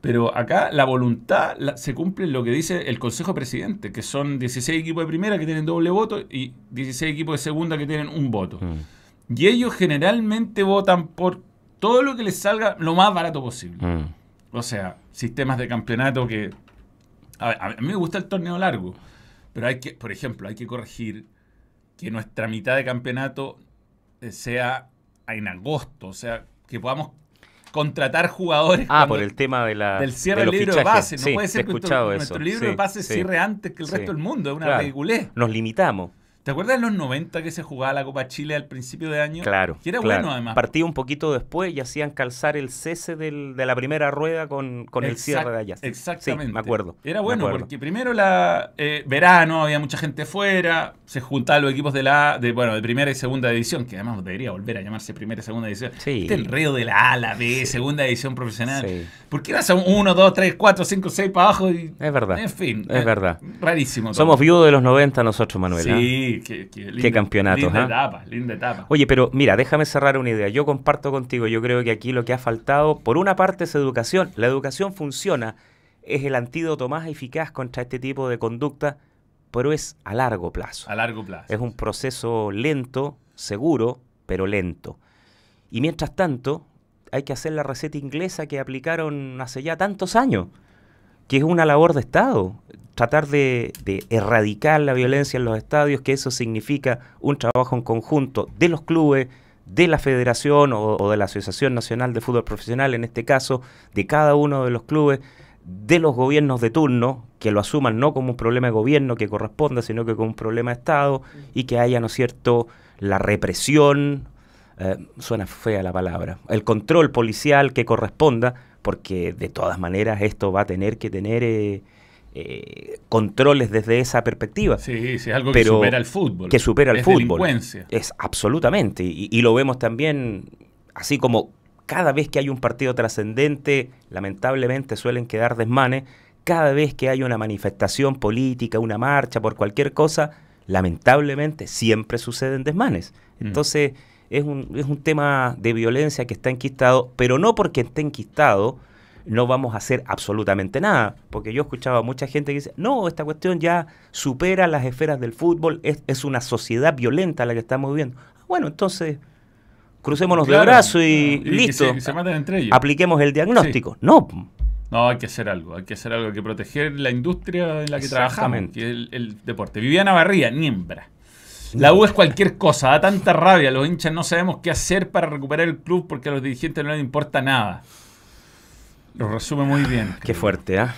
pero acá la voluntad la- se cumple en lo que dice el Consejo Presidente, que son 16 equipos de primera que tienen doble voto y 16 equipos de segunda que tienen un voto. Mm, Y ellos generalmente votan por todo lo que les salga lo más barato posible. mm. O sea, sistemas de campeonato que... A, ver, a mí me gusta el torneo largo, pero hay que, por ejemplo, hay que corregir que nuestra mitad de campeonato eh, sea en agosto, o sea, que podamos contratar jugadores Ah, por el tema de la, del cierre de del libro de pase. No Sí, puede ser que nuestro, nuestro libro Sí, de pase sí. cierre antes que el resto del mundo, es una Claro. ridiculez. Nos limitamos. ¿Te acuerdas en los 90 que se jugaba la Copa Chile al principio de año? Claro. Que era claro. bueno además. Partía un poquito después y hacían calzar el cese del- de la primera rueda con, con el cierre de allá. Exactamente. Sí, me acuerdo. Era bueno acuerdo. porque primero la eh, verano, había mucha gente fuera, se juntaban los equipos de la de bueno, de primera y segunda división, que además debería volver a llamarse primera y segunda división. Sí. Este enredo de la A, la B, segunda división profesional. Sí. ¿Por qué vas a un 1, 2, 3, 4, 5, 6 para abajo? Y, Es verdad. En fin. Es eh, verdad. Rarísimo. todo. Somos viudos de los 90 nosotros, Manuel. ¿ah? Sí, qué, qué, linda- campeonatos, Linda ¿ah? etapa, linda etapa. Oye, pero mira, déjame cerrar una idea. Yo comparto contigo, yo creo que aquí lo que ha faltado, por una parte, es educación. La educación funciona, es el antídoto más eficaz contra este tipo de conducta, pero es a largo plazo. a largo plazo. Es un proceso lento, seguro, pero lento. Y mientras tanto, hay que hacer la receta inglesa que aplicaron hace ya tantos años, que es una labor de Estado. Tratar de, de erradicar la violencia en los estadios, que eso significa un trabajo en conjunto de los clubes, de la federación o, o de la Asociación Nacional de Fútbol Profesional, en este caso, de cada uno de los clubes, de los gobiernos de turno, que lo asuman no como un problema de gobierno que corresponda, sino que como un problema de Estado, y que haya, ¿no es cierto?, la represión, eh, suena fea la palabra, el control policial que corresponda, porque de todas maneras esto va a tener que tener eh, eh, controles desde esa perspectiva. Sí, sí, es algo Pero que supera el fútbol. que supera el Es fútbol. delincuencia. Es absolutamente. Y, y lo vemos también, así como cada vez que hay un partido trascendente, lamentablemente suelen quedar desmanes, cada vez que hay una manifestación política, una marcha por cualquier cosa, lamentablemente siempre suceden desmanes. Mm. Entonces es un, es un tema de violencia que está enquistado, pero no porque esté enquistado no vamos a hacer absolutamente nada. Porque yo escuchaba a mucha gente que dice, no, esta cuestión ya supera las esferas del fútbol, es, es una sociedad violenta la que estamos viviendo. Bueno, entonces crucémonos de Claro, brazos y, que listo. se- que se entre ellos. Apliquemos el diagnóstico. No, No, hay que hacer algo, hay que hacer algo, hay que proteger la industria en la que trabajamos, Exactamente. que es el, el deporte. Viviana Barría, Niembra. La U es cualquier cosa, da tanta rabia, los hinchas no sabemos qué hacer para recuperar el club porque a los dirigentes no les importa nada. Lo resume muy bien. Qué fuerte, ¿ah?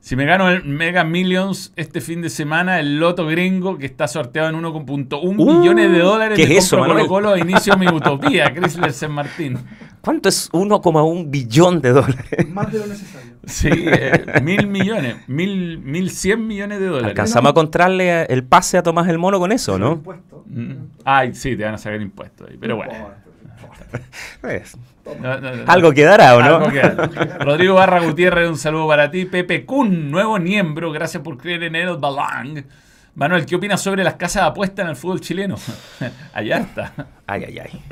Si me gano el Mega Millions este fin de semana, el loto gringo que está sorteado en 1.1 Uh, millones de dólares, ¿qué es eso, compro? Colo Colo inicio mi utopía, Chrysler San Martín. ¿Cuánto es 1,1 billón de dólares? Más de lo necesario. Sí, eh, mil millones, mil, mil cien millones de dólares. ¿Alcanzamos a contrarle el pase a Tomás el Mono con eso, no? Impuesto. Mm. Ay, sí, te van a sacar impuestos ahí, pero No bueno. no No, no. Algo quedará, ¿o no? Algo. Rodrigo Barra Gutiérrez, un saludo para ti. Pepe Kun, nuevo miembro, gracias por creer en el Balang. Manuel, ¿qué opinas sobre las casas de apuesta en el fútbol chileno? hay harta, Ay, ay, ay.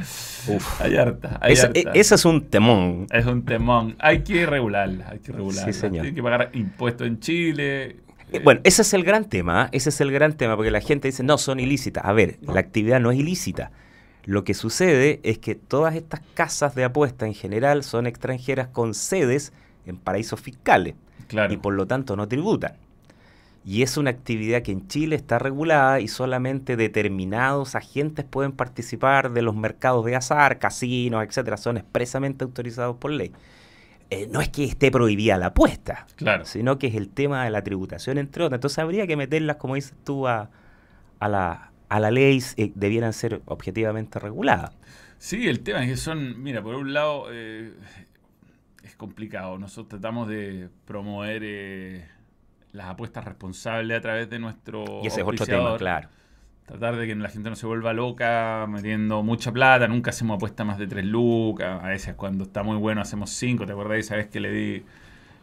Uf. hay Ese, es un temón. Es un temón. Hay que regularla, hay que regularla. Sí, señor. Hay que pagar impuestos en Chile. Eh, Bueno, ese es el gran tema, ¿ah? ese es el gran tema, porque la gente dice, no, son ilícitas. A ver, la actividad no es ilícita. Lo que sucede es que todas estas casas de apuesta en general son extranjeras con sedes en paraísos fiscales Claro. y por lo tanto no tributan. Y es una actividad que en Chile está regulada y solamente determinados agentes pueden participar de los mercados de azar, casinos, etcétera, son expresamente autorizados por ley. Eh, no es que esté prohibida la apuesta, Claro. sino que es el tema de la tributación, entre otras. Entonces habría que meterlas, como dices tú, a, a la, a la ley, eh, debieran ser objetivamente reguladas. Sí, el tema es que son, mira, por un lado eh, es complicado. Nosotros tratamos de promover eh, las apuestas responsables a través de nuestro Y ese es otro tema, claro. Tratar de que la gente no se vuelva loca metiendo mucha plata. Nunca hacemos apuestas más de 3 lucas. A veces cuando está muy bueno hacemos 5. ¿Te acordás esa vez que le di,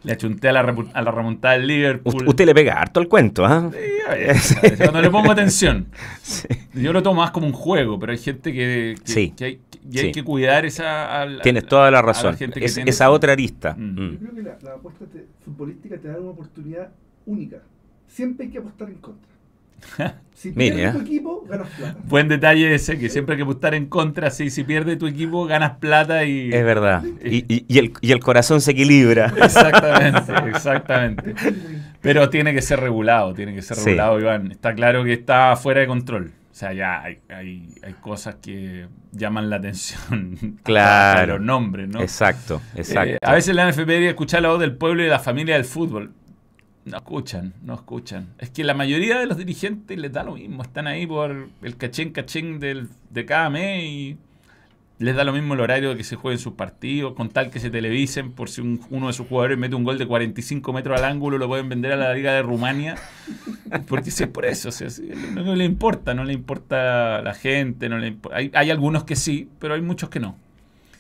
le achunté a la, repu- a la remontada del Liverpool? Ust- usted le pega harto el cuento, ¿ah? Sí, a veces, a veces, cuando le pongo atención. Sí. Yo lo tomo más como un juego, pero hay gente que, que- Sí, que hay, y hay sí. que cuidar esa... al- Tienes al- toda la razón. gente que Es- tiene esa otra arista. Mm. Mm. Yo creo que la, la apuesta te- futbolística te da una oportunidad única. Siempre hay que apostar en contra. Si pierde tu equipo, ganas plata. Buen detalle ese, que siempre hay que apostar en contra, sí, si pierde tu equipo ganas plata y... Es verdad. Y, y- y el, y el corazón se equilibra. Exactamente, exactamente. Pero tiene que ser regulado, tiene que ser Sí. regulado, Iván. Está claro que está fuera de control. O sea, ya hay, hay, hay cosas que llaman la atención. Claro. Los nombres, ¿no? Exacto, exacto. Eh, a veces la NFP debería escuchar la voz del pueblo y de la familia del fútbol. No escuchan, no escuchan. Es que la mayoría de los dirigentes les da lo mismo. Están ahí por el cachén cachén del, de cada mes y les da lo mismo el horario de que se jueguen sus partidos, con tal que se televisen por si un- uno de sus jugadores mete un gol de 45 metros al ángulo, lo pueden vender a la Liga de Rumania. Porque sí, es por eso. o sea, no, no le importa, no le importa la gente. No le impo- hay, hay algunos que sí, pero hay muchos que no.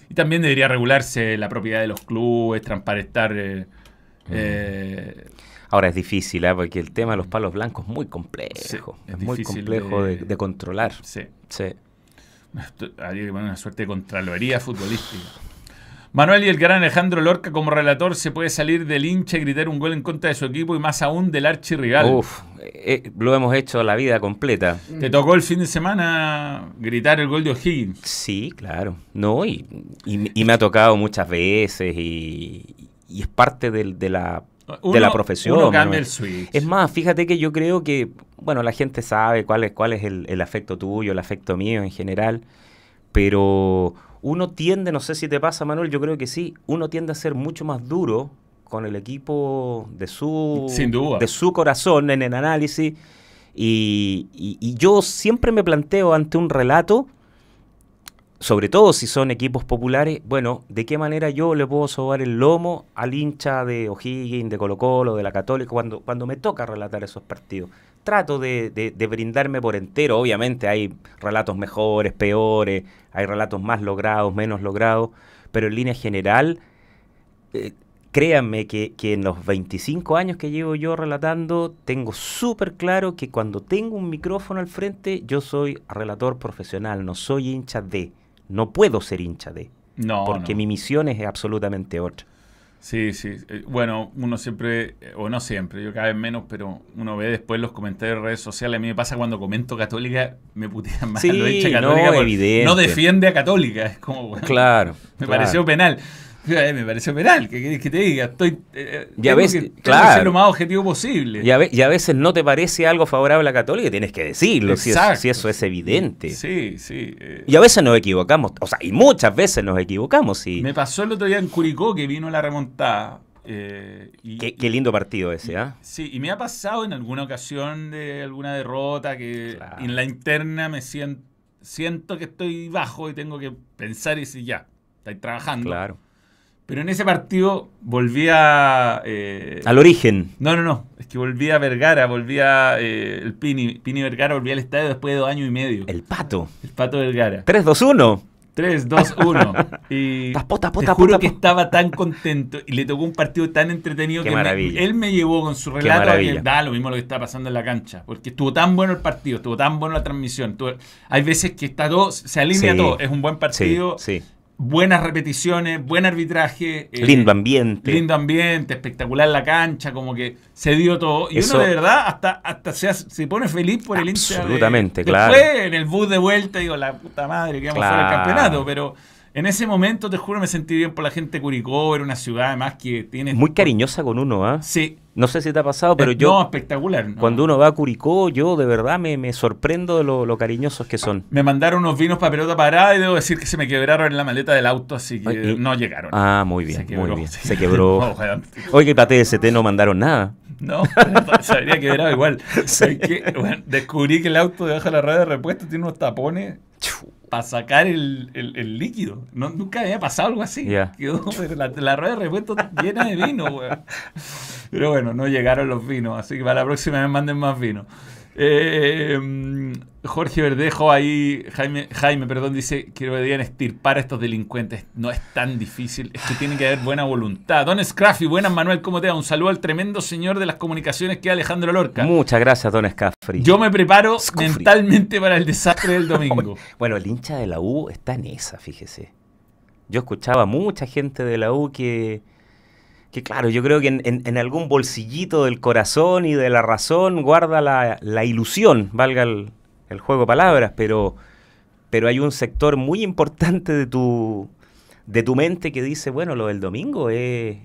Y también debería regularse la propiedad de los clubes, transparentar. eh, eh, Ahora es difícil, ¿ah? porque el tema de los palos blancos es muy complejo. Sí, es es muy complejo de, de- de controlar. sí. Sí. Habría que poner una suerte de contraloría futbolística. Manuel y el gran Alejandro Lorca como relator se puede salir del hincha y gritar un gol en contra de su equipo y más aún del archirrival. Uf, eh, eh, lo hemos hecho la vida completa. ¿Te tocó el fin de semana gritar el gol de O'Higgins? Sí, claro. No, y, y- y me ha tocado muchas veces y, y es parte de, la, de la profesión. Uno cambia el switch. Es más, fíjate que yo creo que, bueno, la gente sabe cuál es, cuál es el, el afecto tuyo, el afecto mío en general, pero uno tiende, no sé si te pasa, Manuel, yo creo que sí, uno tiende a ser mucho más duro con el equipo de su, Sin duda. de su corazón en el análisis. Y, y- y yo siempre me planteo ante un relato, sobre todo si son equipos populares, bueno, ¿de qué manera yo le puedo sobar el lomo al hincha de O'Higgins, de Colo Colo, de la Católica, cuando, cuando me toca relatar esos partidos? Trato de, de- brindarme por entero, obviamente hay relatos mejores, peores, hay relatos más logrados, menos logrados, pero en línea general, eh, créanme que, que en los 25 años que llevo yo relatando, tengo súper claro que cuando tengo un micrófono al frente, yo soy relator profesional, no soy hincha de, no puedo ser hincha de, no, porque no. mi misión es absolutamente otra. Sí, sí. Eh, Bueno, uno siempre, eh, o no siempre, yo cada vez menos, pero uno ve después los comentarios de redes sociales. A mí me pasa cuando comento Católica, me putean más Sí, hinchas no, Católica. evidente. no defiende a Católica. Es como, bueno, Claro. me claro. pareció penal. Eh, me parece penal, ¿qué querés que te diga? Estoy, eh, tengo ves, que- tengo que claro. ser lo más objetivo posible. Y a, ve- y a veces no te parece algo favorable a la Católica y tienes que decirlo, si, es- Exacto. si eso es evidente. Sí, sí. eh. Y a veces nos equivocamos, o sea, y muchas veces nos equivocamos. Y Me pasó el otro día en Curicó que vino la remontada. eh, y, qué, qué lindo partido ese, ¿ah? Sí, y me ha pasado en alguna ocasión de alguna derrota que Claro. en la interna me siento, siento que estoy bajo y tengo que pensar y decir, ya, estáis trabajando. Claro. Pero en ese partido volví a... eh, Al origen. No, no, no. Es que volví a Vergara, volví a eh, el Pini, Pini Vergara, volví al estadio después de dos años y medio. El, El pato. Pato Vergara. 3-2-1. 3, 2, 1. Y tapo, te juro que estaba tan contento y le tocó un partido tan entretenido Qué que me- él me llevó con su relato maravilla. da lo mismo lo que está pasando en la cancha. Porque estuvo tan bueno el partido, estuvo tan bueno la transmisión. estuvo- hay veces que está todo, se alinea Sí. todo. Es un buen Sí, partido, sí. Buenas repeticiones, buen arbitraje. eh, Lindo ambiente. Lindo ambiente, espectacular la cancha, como que se dio todo. Y Eso- uno de verdad hasta, hasta se, hace- se pone feliz por el hincha. de- Absolutamente, Después, claro. en el bus de vuelta, digo, la puta madre, fuera del Claro. campeonato. Pero en ese momento, te juro, me sentí bien por la gente de Curicó. Era una ciudad además que tiene. Muy cariñosa con uno, ¿ah? Sí. No sé si te ha pasado, pero Eh, yo, No, espectacular. no. cuando uno va a Curicó, yo de verdad me, me sorprendo de lo, lo cariñosos que son. Me mandaron unos vinos para pelota parada y debo decir que se me quebraron en la maleta del auto, así que Ay, no llegaron. Ah, muy bien, Se quebró, muy bien. Se quebró. No, weón. Oye, para TST no mandaron nada. No, se habría quebrado igual. Es que, bueno, descubrí que el auto debajo de la rueda de repuesto tiene unos tapones para sacar el, el- el líquido. No, nunca había pasado algo así. Quedó la, la rueda de repuesto llena de vino, weón. Pero bueno, no llegaron los vinos, así que para la próxima vez manden más vino. Eh, mm, Jorge Verdejo ahí, Jaime, Jaime, perdón, dice que deberían estirpar a estos delincuentes. No es tan difícil, es que tiene que haber buena voluntad. Don Scraffy, buenas Manuel, ¿cómo te va? Un saludo al tremendo señor de las comunicaciones que es Alejandro Lorca. Muchas gracias, Don Escafri. Yo me preparo Scufri. mentalmente para el desastre del domingo. Bueno, el hincha de la U está en esa, fíjese. Yo escuchaba a mucha gente de la U que, que claro, yo creo que en, en- en algún bolsillito del corazón y de la razón guarda la, la ilusión, valga el, el juego de palabras, pero, pero hay un sector muy importante de tu, de tu mente que dice, bueno, lo del domingo es...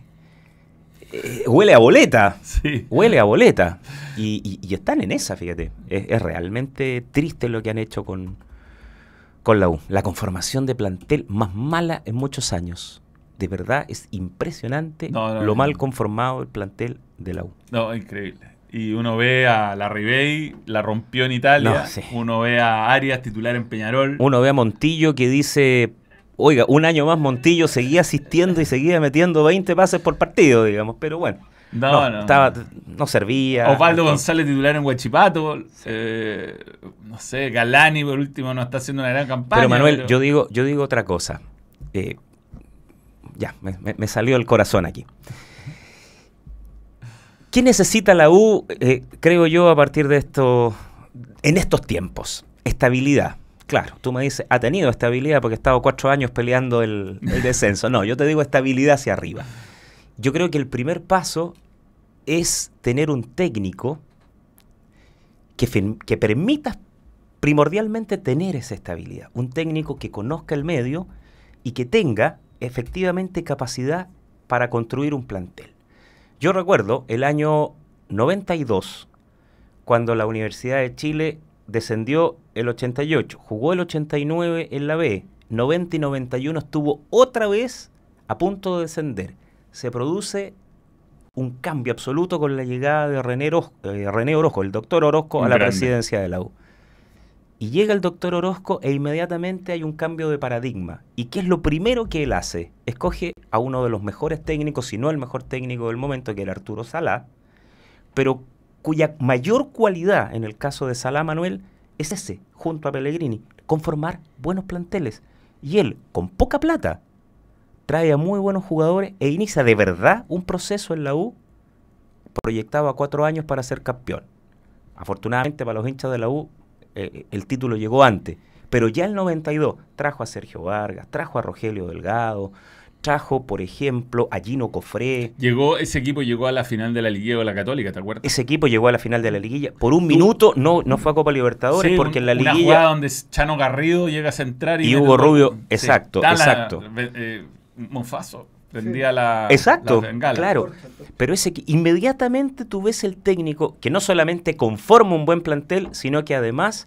eh, huele a boleta. Sí. Huele a boleta. Y, y- y están en esa, fíjate. Es, es realmente triste lo que han hecho con, con la U. La conformación de plantel más mala en muchos años. De verdad es impresionante No, no, lo mal conformado el plantel de la U. No, increíble. Y uno ve a la Ribey, la rompió en Italia. No, sí. Uno ve a Arias, titular en Peñarol. Uno ve a Montillo que dice, oiga, un año más Montillo seguía asistiendo y seguía metiendo 20 pases por partido, digamos. Pero bueno, No, no, no. estaba, no servía. Osvaldo González, titular en Huachipato. Eh, no sé, Galani, por último, no está haciendo una gran campaña. Pero Manuel, pero- yo digo, yo digo otra cosa. Eh, ya, me, salió el corazón aquí. ¿Qué necesita la U, eh, creo yo, a partir de esto, en estos tiempos? Estabilidad. Claro, tú me dices, ha tenido estabilidad porque ha estado cuatro años peleando el, el descenso. No, yo te digo estabilidad hacia arriba. Yo creo que el primer paso es tener un técnico que permita primordialmente tener esa estabilidad. Un técnico que conozca el medio y que tenga efectivamente capacidad para construir un plantel. Yo recuerdo el año 92, cuando la Universidad de Chile descendió el 88, jugó el 89 en la B, 90 y 91 estuvo otra vez a punto de descender. Se produce un cambio absoluto con la llegada de René, eh, René Orozco, el doctor Orozco, a la presidencia de la U. Y llega el doctor Orozco e inmediatamente hay un cambio de paradigma. ¿Y qué es lo primero que él hace? Escoge a uno de los mejores técnicos, si no el mejor técnico del momento, que era Arturo Salá, pero cuya mayor cualidad en el caso de Salá Manuel es ese, junto a Pellegrini, conformar buenos planteles. Y él, con poca plata, trae a muy buenos jugadores e inicia de verdad un proceso en la U proyectado a cuatro años para ser campeón. Afortunadamente para los hinchas de la U, eh, el título llegó antes. Pero ya el 92 trajo a Sergio Vargas, trajo a Rogelio Delgado, trajo, por ejemplo, a Gino Cofré. Llegó, ese equipo llegó a la final de la Liguilla de la Católica, ¿te acuerdas? Ese equipo llegó a la final de la liguilla. Por un minuto no, no fue a Copa Libertadores Sí, porque en la un- Una liguilla... jugada donde Chano Garrido llega a centrar y. Y Hugo. Rubio, exacto, está la- exacto. eh, Monfaso. Prendía la, Exacto, la bengala. claro. Pero ese que inmediatamente tú ves el técnico que no solamente conforma un buen plantel, sino que además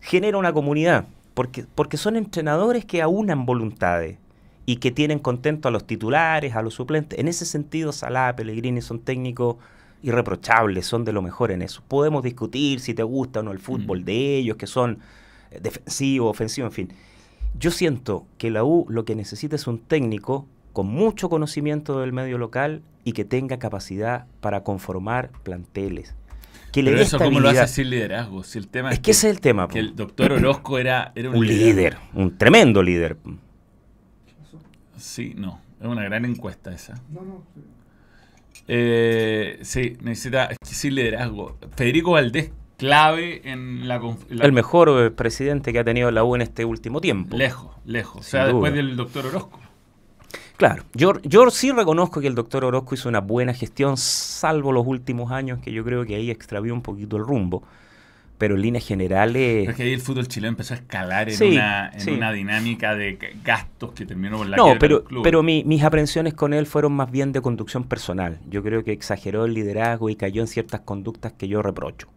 genera una comunidad. Porque, porque son entrenadores que aunan voluntades y que tienen contento a los titulares, a los suplentes. En ese sentido, Salah, Pellegrini son técnicos irreprochables, son de lo mejor en eso. Podemos discutir si te gusta o no el fútbol Mm. de ellos, que son eh, defensivos, ofensivos, en fin. Yo siento que la U lo que necesita es un técnico con mucho conocimiento del medio local y que tenga capacidad para conformar planteles. Que le Pero eso cómo lo hace sin liderazgo. Si el tema Es que ese es el tema. que po. el doctor Orozco era, era un, un líder, un tremendo líder. Sí, no. Es una gran encuesta esa. No, no. sí. Eh, sí, necesita es que sin liderazgo. Federico Valdés, clave en la, El mejor presidente que ha tenido la U en este último tiempo. Lejos, lejos. O sea, después del doctor Orozco. Claro, yo, yo sí reconozco que el doctor Orozco hizo una buena gestión, salvo los últimos años, que yo creo que ahí extravió un poquito el rumbo. Pero en líneas generales... Es que ahí el fútbol chileno empezó a escalar en, Sí, una, en sí. una dinámica de gastos que terminó por la No, pero, del club. pero mi- mis aprensiones con él fueron más bien de conducción personal. Yo creo que exageró el liderazgo y cayó en ciertas conductas que yo reprocho.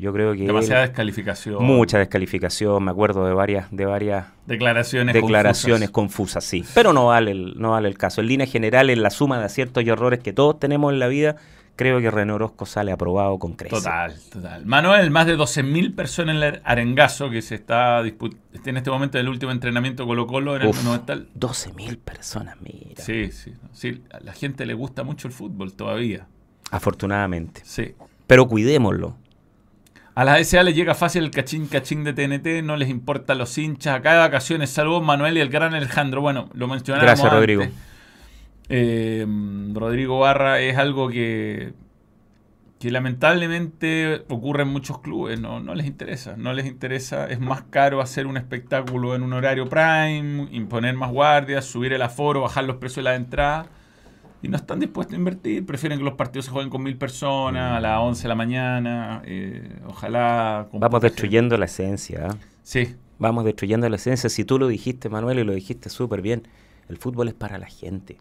Yo creo que él- Demasiada descalificación. mucha descalificación, me acuerdo de varias, de varias Declaraciones declaraciones confusas. confusas, sí. Pero no vale, el, no vale el caso. En línea general, en la suma de aciertos y errores que todos tenemos en la vida, creo que René Orozco sale aprobado con creces. Total, total. Manuel, más de 12.000 personas en el Arengazo, que se está en este momento en el último entrenamiento Colo Colo en el Uf, Monumental. 12 mil personas, mira. Sí, sí, sí. A la gente le gusta mucho el fútbol todavía. Afortunadamente. Sí. Pero cuidémoslo. A las SA les llega fácil el cachín cachín de TNT, no les importa los hinchas. Acá de vacaciones, salvo Manuel y el gran Alejandro. Bueno, lo mencionamos Gracias, antes. Rodrigo. Eh, Rodrigo Barra es algo que, que lamentablemente ocurre en muchos clubes. No, no les interesa. No les interesa. Es más caro hacer un espectáculo en un horario prime, imponer más guardias, subir el aforo, bajar los precios de la entrada. Y no están dispuestos a invertir. Prefieren que los partidos se jueguen con mil personas a las 11 de la mañana. eh, ojalá. Vamos gente. destruyendo la esencia. ¿ah? Sí, Vamos destruyendo la esencia. Si tú lo dijiste, Manuel, y lo dijiste súper bien, el fútbol es para la gente.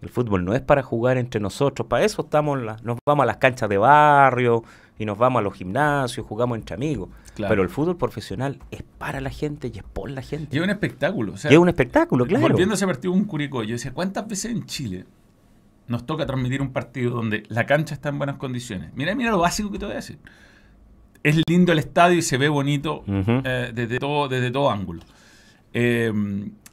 El fútbol no es para jugar entre nosotros. Para eso estamos, la- nos vamos a las canchas de barrio y nos vamos a los gimnasios, jugamos entre amigos. Claro. Pero el fútbol profesional es para la gente y es por la gente. y es un espectáculo. O sea, y es un espectáculo, claro. Volviendo a ese partido con Curicó, yo decía, ¿cuántas veces en Chile nos toca transmitir un partido donde la cancha está en buenas condiciones? Mira, mira lo básico que te voy a decir. Es lindo el estadio y se ve bonito eh, desde, todo, desde todo ángulo. Eh,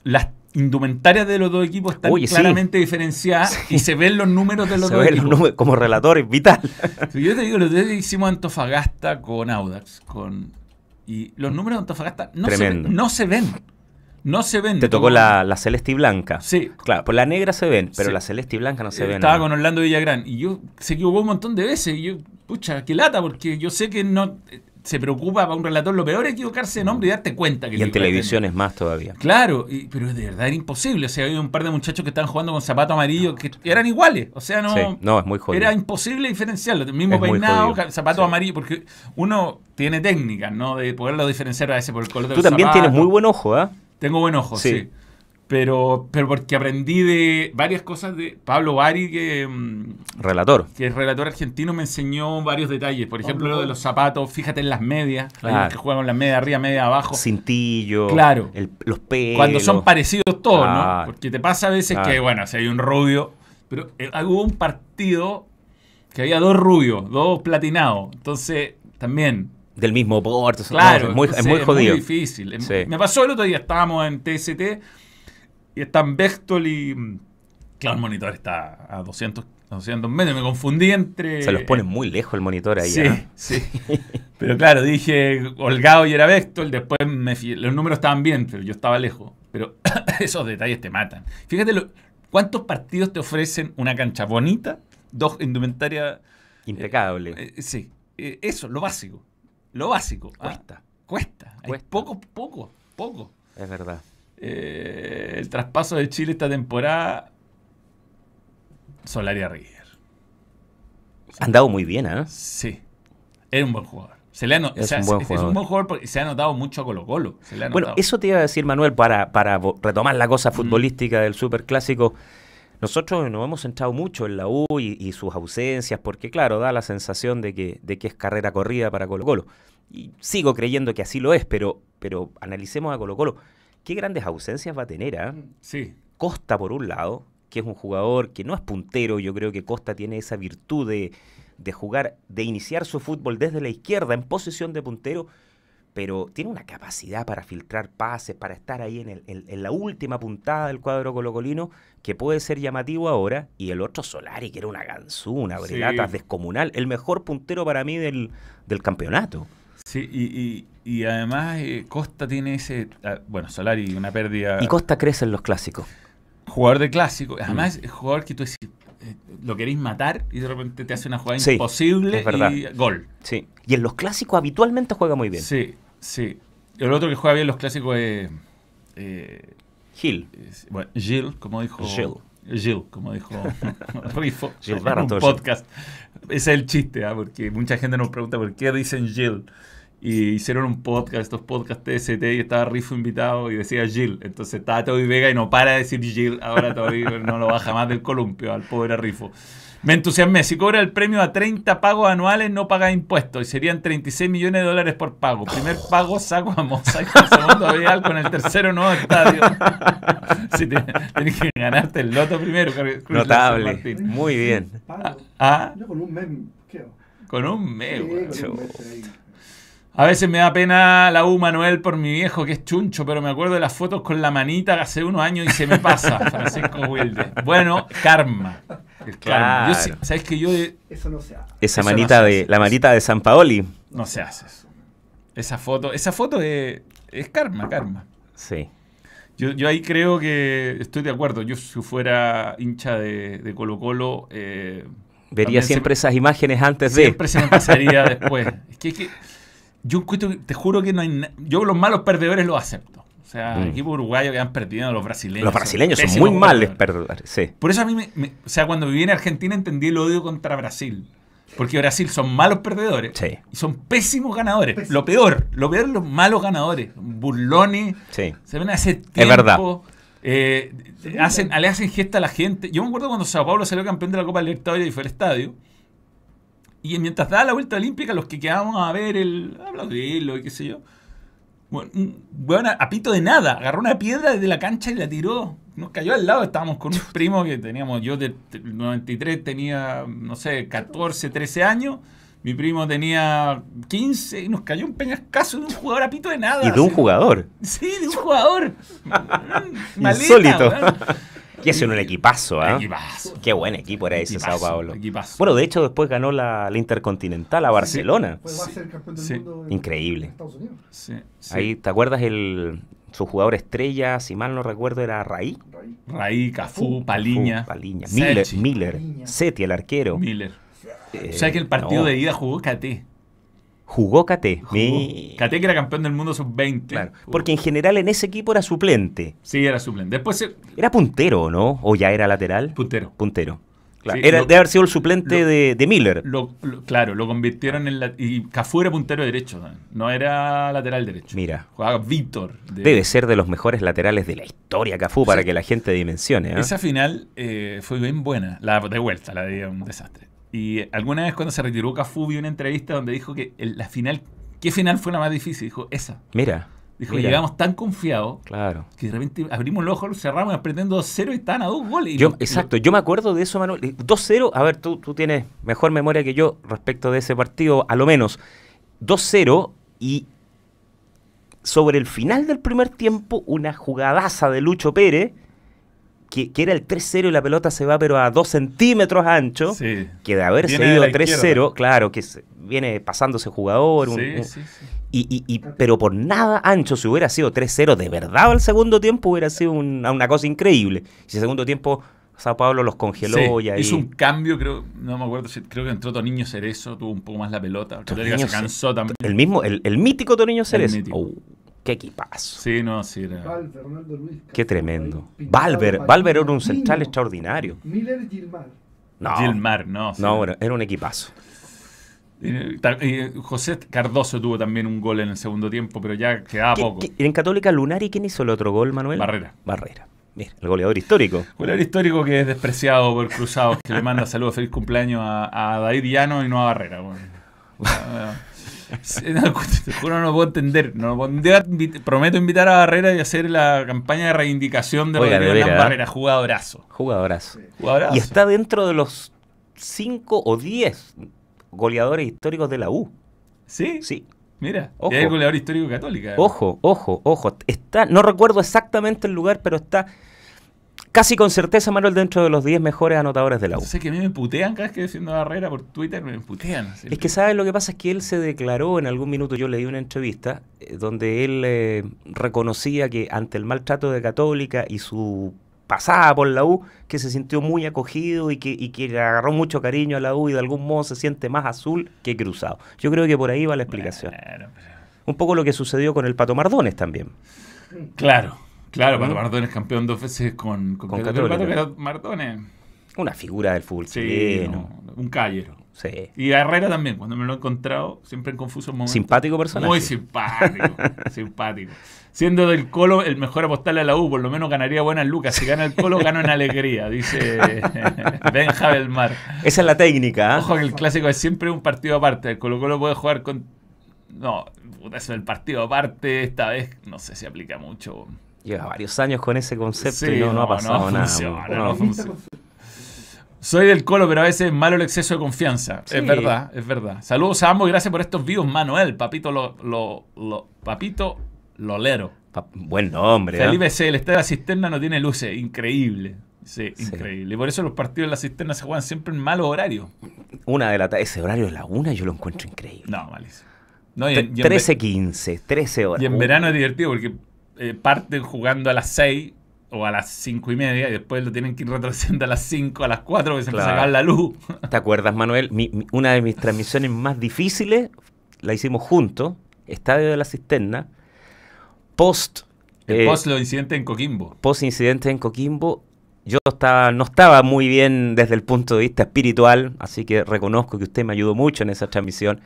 las indumentarias de los dos equipos están sí. claramente diferenciadas y se ven los números de los Se dos ven los equipos. números como relator es vital. Si Yo te digo, los dos hicimos Antofagasta con Audax. Con, y los números de Antofagasta Tremendo. no se ven. No se ven. Te tocó la, la celeste y blanca. Sí. Claro, pues la negra se ven, pero Sí. la celeste y blanca no se Eh, ven. Estaba con Orlando Villagrán y yo se equivocó un montón de veces. Y yo, pucha, qué lata, porque yo sé que no eh, se preocupa para un relator. Lo peor es equivocarse de nombre y darte cuenta que Y en televisión es más todavía. Claro, y- pero de verdad era imposible. O sea, había un par de muchachos que estaban jugando con zapatos amarillos que eran iguales. O sea, no. Sí, no, es muy jodido. Era imposible diferenciarlo. El mismo Es peinado, zapatos Sí. amarillos, porque uno tiene técnicas, ¿no? De poderlo diferenciar a veces por el color del Tú también zapato. tienes muy buen ojo, ¿ah? Tengo buen ojo, sí. Sí. Pero, pero porque aprendí de varias cosas de Pablo Bari, que, mm, Relator. que el relator argentino me enseñó varios detalles. Por ejemplo, lo de los zapatos, fíjate en las medias. Claro. unos que juegan con las medias arriba, medias abajo. Cintillo. Claro. el- los pelos. Cuando son parecidos todos, ¿no? Claro. Porque te pasa a veces Claro. que, bueno, si hay un rubio. Pero eh, hubo un partido que había dos rubios, dos platinados. Entonces, también. Del mismo no, Claro, es, muy, es muy jodido. difícil. Es- Sí. Me pasó el otro día, estábamos en TST y están Bechtel y. mm, Claro, el monitor está a 200, a 200 metros. Me confundí entre. Se los ponen muy lejos el monitor ahí. Sí, ¿ah? sí. Pero claro, dije Holgado y era Bechtel, después me los números estaban bien, pero yo estaba lejos. Pero esos detalles te matan. Fíjate lo- cuántos partidos te ofrecen una cancha bonita, dos indumentarias. Impecable. eh, sí, eh, eso, lo básico. Lo básico. ¿ah? Cuesta. Cuesta. Hay Cuesta. poco, poco, poco. Es verdad. Eh, el traspaso de Chile esta temporada. Solaria River. Han dado muy bien, ¿ah? Sí. Era un buen jugador. Se le ha no- Es o sea, un buen es- es jugador. un buen jugador porque se ha notado mucho a Colo Colo. Bueno, eso te iba a decir, Manuel, para, para retomar la cosa Mm. futbolística del Superclásico. Nosotros nos hemos centrado mucho en la U y, y sus ausencias, porque claro, da la sensación de que, de que es carrera corrida para Colo Colo. Y sigo creyendo que así lo es, pero, pero analicemos a Colo Colo. ¿Qué grandes ausencias va a tener? ah? Sí. Costa, por un lado, que es un jugador que no es puntero, yo creo que Costa tiene esa virtud de, de jugar, de iniciar su fútbol desde la izquierda en posición de puntero, pero tiene una capacidad para filtrar pases, para estar ahí en, el- en- en la última puntada del cuadro colocolino, que puede ser llamativo ahora, y el otro Solari, que era una ganzuna, Sí. brelatas descomunal, el mejor puntero para mí del, del campeonato. Sí, y, y- y además eh, Costa tiene ese. ah, bueno, Solari, una pérdida. Y Costa crece en los clásicos. Jugador de clásico. Además, Mm. es jugador que tú decís, eh, lo queréis matar y de repente te hace una jugada Sí, imposible es verdad. y gol. Sí. Y en los clásicos habitualmente juega muy bien. Sí, sí. El otro que juega bien los clásicos es. eh, Gil. es- bueno, Gilles, como dijo. Gilles. Gilles, como dijo Rifo. En un podcast. Ese es el chiste, ¿ah? porque mucha gente nos pregunta por qué dicen Gilles. Y hicieron un podcast, estos podcasts TST, y estaba Rifo invitado y decía Gilles. Entonces estaba Toby Vega y no para de decir Gilles. Ahora Toby no lo baja más del columpio al pobre Rifo. Me entusiasmé. Si cobra el premio a 30 pagos anuales, no paga impuestos. Y serían 36 millones de dólares por pago. Primer pago, saco a Mosaic. El segundo, Vidal. Con el tercero, nuevo estadio. Si te- tenés que ganarte el loto primero. Cruz Notable. Martín. Muy bien. Pago. Ah, Yo con un mes quedo. con un Sí, mes, weón. con un mes. A veces me da pena la U Manuel por mi viejo que es chuncho, pero me acuerdo de las fotos con la manita hace unos años y se me pasa, Francisco Wilde. Bueno, karma. El karma. Yo. ¿Sabes que yo de- Eso no se hace. Esa Eso no manita de, la manita de San Paoli. no se hace eso? Esa foto, esa foto es, es karma, karma. Sí. Yo, yo ahí creo que estoy de acuerdo. Yo si fuera hincha de, de Colo Colo, eh, Vería se- siempre esas imágenes antes de. siempre se me pasaría después. Es que, es que yo te juro que no hay yo los malos perdedores los acepto. O sea, Mm. equipos uruguayos que han perdido, los brasileños. Los brasileños son muy males perdedores. Sí. Por eso a mí, me, me- o sea, cuando viví en Argentina entendí el odio contra Brasil. Porque Brasil son malos perdedores Sí. y son pésimos ganadores. Lo peor, lo peor los malos ganadores. Burlones, Sí. se ven hace tiempo. Es verdad. eh, hacen, le hacen gesta a la gente. Yo me acuerdo cuando Sao Paulo salió campeón de la Copa Libertadores y fue al estadio. Y mientras daba la vuelta olímpica, los que quedábamos a ver el. aplaudirlo y qué sé yo. Bueno, un weón a, a pito de nada. Agarró una piedra desde la cancha y la tiró. Nos cayó al lado. Estábamos con un primo que teníamos. Yo del 93 tenía, no sé, 14, 13 años. Mi primo tenía 15 y nos cayó un peñascazo de un jugador a pito de nada. Y de un jugador. Sí, de un jugador. Mm, maleta, Insólito. Que es un equipazo, ¿ah? Equipazo. Qué buen equipo era ese Equipazo, Sao Paulo. equipazo. Bueno, de hecho, después ganó la, la Intercontinental a Barcelona. Pues va a ser campeón del Sí. en- Increíble. en. Sí, sí. Ahí, ¿te acuerdas el su jugador estrella, si mal no recuerdo, era Raí? Raí. Raí, Cafú, Paliña. Paliña. Miller. Seti, el arquero. Miller. Eh, o sea que el partido no, de ida jugó Caté. Jugó Cate. Caté que era campeón del mundo sub-20. Claro, Jugó. porque en general en ese equipo era suplente. Sí, era suplente. Después se... Era puntero, ¿no? ¿O ya era lateral? Puntero. Puntero. Claro, Sí, era, lo- debe haber sido el suplente lo- de, de Miller. Lo, claro, lo convirtieron en la... Y Cafú era puntero derecho. ¿no? No era lateral derecho. Mira. Jugaba Víctor. de- Debe ser de los mejores laterales de la historia, Cafú, para que la gente dimensione. ¿ah? Esa final eh, fue bien buena. La de vuelta, la de un desastre. Y alguna vez cuando se retiró Cafú vi una entrevista donde dijo que el- la final... ¿Qué final fue la más difícil? Dijo, esa. Mira. Dijo, mira. llegamos tan confiados Claro. que de repente abrimos los ojos, cerramos, aprendiendo 2-0 y estaban a dos goles. Y Yo, lo- exacto, yo me acuerdo de eso, Manuel. Eh, 2-0, a ver, tú, tú tienes mejor memoria que yo respecto de ese partido, a lo menos. 2-0 y sobre el final del primer tiempo, una jugadaza de Lucho Pérez, que, que era el 3-0 y la pelota se va pero a 2 centímetros ancho, Sí. que de haberse Viene de ido la 3-0, izquierda. claro, que se- viene pasándose jugador, un- Sí, un- sí, sí. y, y- y- pero por nada ancho, si hubiera sido 3-0 de verdad al segundo tiempo, hubiera sido una, una cosa increíble. Si el segundo tiempo Sao Paulo los congeló Sí, y ahí. Hizo un cambio, creo, no me acuerdo, si- creo que entró Toniño Cerezo, tuvo un poco más la pelota. Se cansó también. El mismo, el, el mítico Toniño Cerezo. mítico. Oh, qué equipazo. Sí, no, sí, era. Valver, Ronaldo Luis. Qué tremendo. Valver, Valver era un central extraordinario. Miller y Gilmar. No, Gilmar, no. sí. no, bueno, era un equipazo. Eh, José Cardoso tuvo también un gol en el segundo tiempo, pero ya quedaba ¿Qué- poco. qué- en Católica Lunari, ¿quién hizo el otro gol, Manuel? Barrera. Barrera. Mira, el goleador histórico. Goleador histórico que es despreciado por Cruzados, que le manda saludos, feliz cumpleaños a, a David Llano y no a Barrera. Bueno. No, te juro, no lo puedo entender. No lo puedo entender. Invi- Prometo invitar a Barrera y hacer la campaña de reivindicación de Oiga, Rodrigo Hernán ¿eh? Barrera, jugadorazo. Jugadorazo. Jugadorazo. Y está dentro de los 5 o 10 goleadores históricos de la U. ¿Sí? Sí. Mira, Ojo. y es el goleador histórico católica. Ojo, ojo, ojo. Está, no recuerdo exactamente el lugar, pero está casi con certeza Manuel dentro de los 10 mejores anotadores de la U. Sé que a mí me putean cada vez que defiendo a Barrera por Twitter, me putean. Es que, ¿sabes? Lo que pasa es que él se declaró en algún minuto, yo leí una entrevista, eh, donde él eh, reconocía que ante el maltrato de Católica y su pasada por la U, que se sintió muy acogido y que, y que le agarró mucho cariño a la U y de algún modo se siente más azul que cruzado. Yo creo que por ahí va la explicación. Bueno, pero- Un poco lo que sucedió con el Pato Mardones también. Claro, claro, Pato. Mardones campeón dos veces con, con, Con Católica. Pato Mardones, Una figura del fútbol sí, chileno. no, un caballero. Sí. Y Herrera también, cuando me lo he encontrado, siempre en confusos momentos. Simpático personaje. Muy simpático, simpático. Siendo del Colo el mejor apostarle a la U, por lo menos ganaría buenas lucas. Si gana el Colo, gano en alegría, dice Benja Belmar. Esa es la técnica. ¿ah? Ojo que el clásico es siempre un partido aparte. El Colo Colo puede jugar con... No, puta, eso del partido aparte, esta vez no sé si aplica mucho. Lleva varios años con ese concepto Sí, y no, no no, ha pasado no nada. funciona, no funciona. Soy del Colo, pero a veces es malo el exceso de confianza. Sí. Es verdad, es verdad. Saludos a ambos y gracias por estos vivos, Manuel. Papito lo, lo, lo- Papito Lolero. Pa- Buen nombre. ¿ah? Felipe C, el estadio de la cisterna no tiene luces. Increíble. Sí, Sí. increíble. Y por eso los partidos de la cisterna se juegan siempre en malos horarios. Una de la ese horario de la una yo lo encuentro increíble. No, malísimo. No, y, en- y en ve- 13, 15, 13 horas. y en Uh, verano es divertido porque eh, parten jugando a las 6 o a las 5 y media y después lo tienen que ir retrocediendo a las 5, a las 4 porque se empieza a Claro. acabar la luz. ¿Te acuerdas, Manuel? Mi- mi- una de mis transmisiones más difíciles la hicimos juntos, Estadio de la Cisterna, post, El eh, post los incidentes en Coquimbo. post incidente en Coquimbo. Yo estaba, no estaba muy bien desde el punto de vista espiritual, así que reconozco que usted me ayudó mucho en esa transmisión.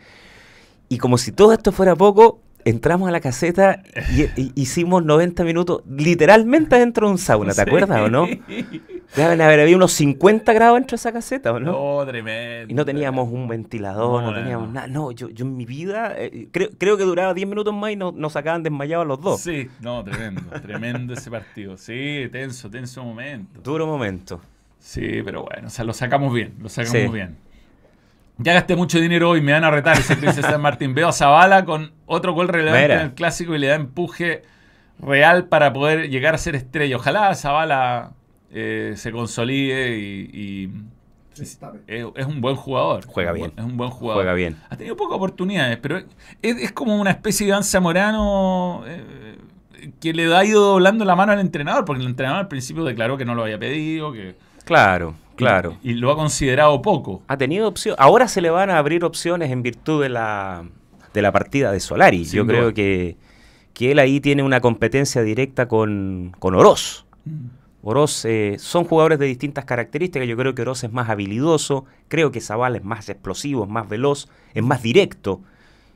Y como si todo esto fuera poco, entramos a la caseta y, y- hicimos 90 minutos literalmente dentro de un sauna, ¿te Sí. acuerdas o no? Deben haber habido unos 50 grados dentro de esa caseta, ¿o no? No, tremendo. Y no teníamos un ventilador, no, No, teníamos nada. No, yo, yo en mi vida eh, creo, creo que duraba 10 minutos más y no- nos sacaban desmayados los dos. Sí, no, tremendo, tremendo ese partido. Sí, tenso, tenso momento. Duro momento. Sí, pero bueno, o sea, lo sacamos bien, lo sacamos Sí. bien. Ya gasté mucho dinero hoy, me van a retar, dice Cris San Martín. Veo a Zavala con otro gol relevante Mira. en el clásico y le da empuje real para poder llegar a ser estrella. Ojalá Zavala eh, se consolide y, es, es un buen jugador. Juega bien. Es un buen jugador. Juega bien. Ha tenido pocas oportunidades, pero es, es como una especie de Iván Zamorano eh, que le ha ido doblando la mano al entrenador, porque el entrenador al principio declaró que no lo había pedido, que Claro, claro. y, y lo ha considerado poco. Ha tenido opción. Ahora se le van a abrir opciones en virtud de la, de la partida de Solari. Sin Yo duda. creo que, que él ahí tiene una competencia directa con, con Oroz. Oroz eh, son jugadores de distintas características. Yo creo que Oroz es más habilidoso. Creo que Zavala es más explosivo, es más veloz, es más directo.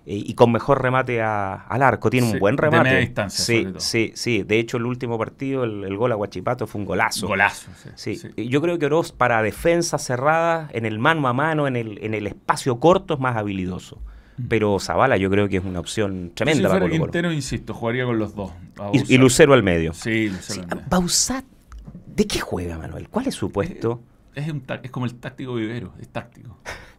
Eh, y con mejor remate a- al arco. Tiene Sí, un buen de remate. media distancia, sí, sí, sí. De hecho, el último partido, el, el gol a Guachipato fue un golazo. Golazo. Sí, yo creo que Oroz para defensa cerrada, en el mano a mano, en el, en el espacio corto, es más habilidoso. Pero Zavala yo creo que es una opción tremenda para Colo Colo. Quintero, insisto, jugaría con los dos. Y. Lucero al medio. Sí, Lucero al medio. Bausat, ¿de qué juega, Manuel? ¿Cuál es su puesto? Es, un ta- es como el táctico vivero, es táctico.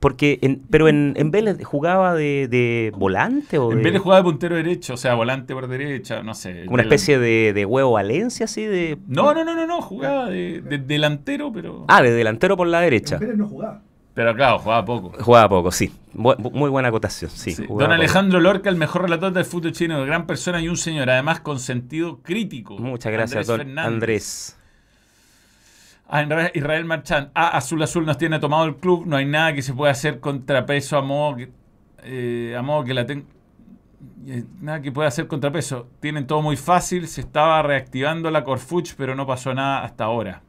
Porque, en, pero en, en Vélez jugaba de, de volante o En de, de jugar de puntero derecho, o sea, volante por derecha, no sé. una delan- especie de, de huevo Valencia, así de... No, no, no, no, no, jugaba de, de delantero, pero. Ah, de delantero por la derecha. En Pérez no jugaba. Pero claro, jugaba poco. Jugaba poco, sí. Bu- muy buena acotación, sí. Sí. jugaba Don poco. Alejandro Lorca, el mejor relator del fútbol chino, gran persona y un señor, además con sentido crítico. Muchas gracias, Andrés don Fernández. Andrés. Ah, en realidad, Israel Marchand. Ah, Azul Azul nos tiene tomado el club. No hay nada que se pueda hacer contrapeso a modo que, eh, a modo que la ten- eh, Nada que pueda hacer contrapeso. Tienen todo muy fácil. Se estaba reactivando la Corfuch, pero no pasó nada hasta ahora.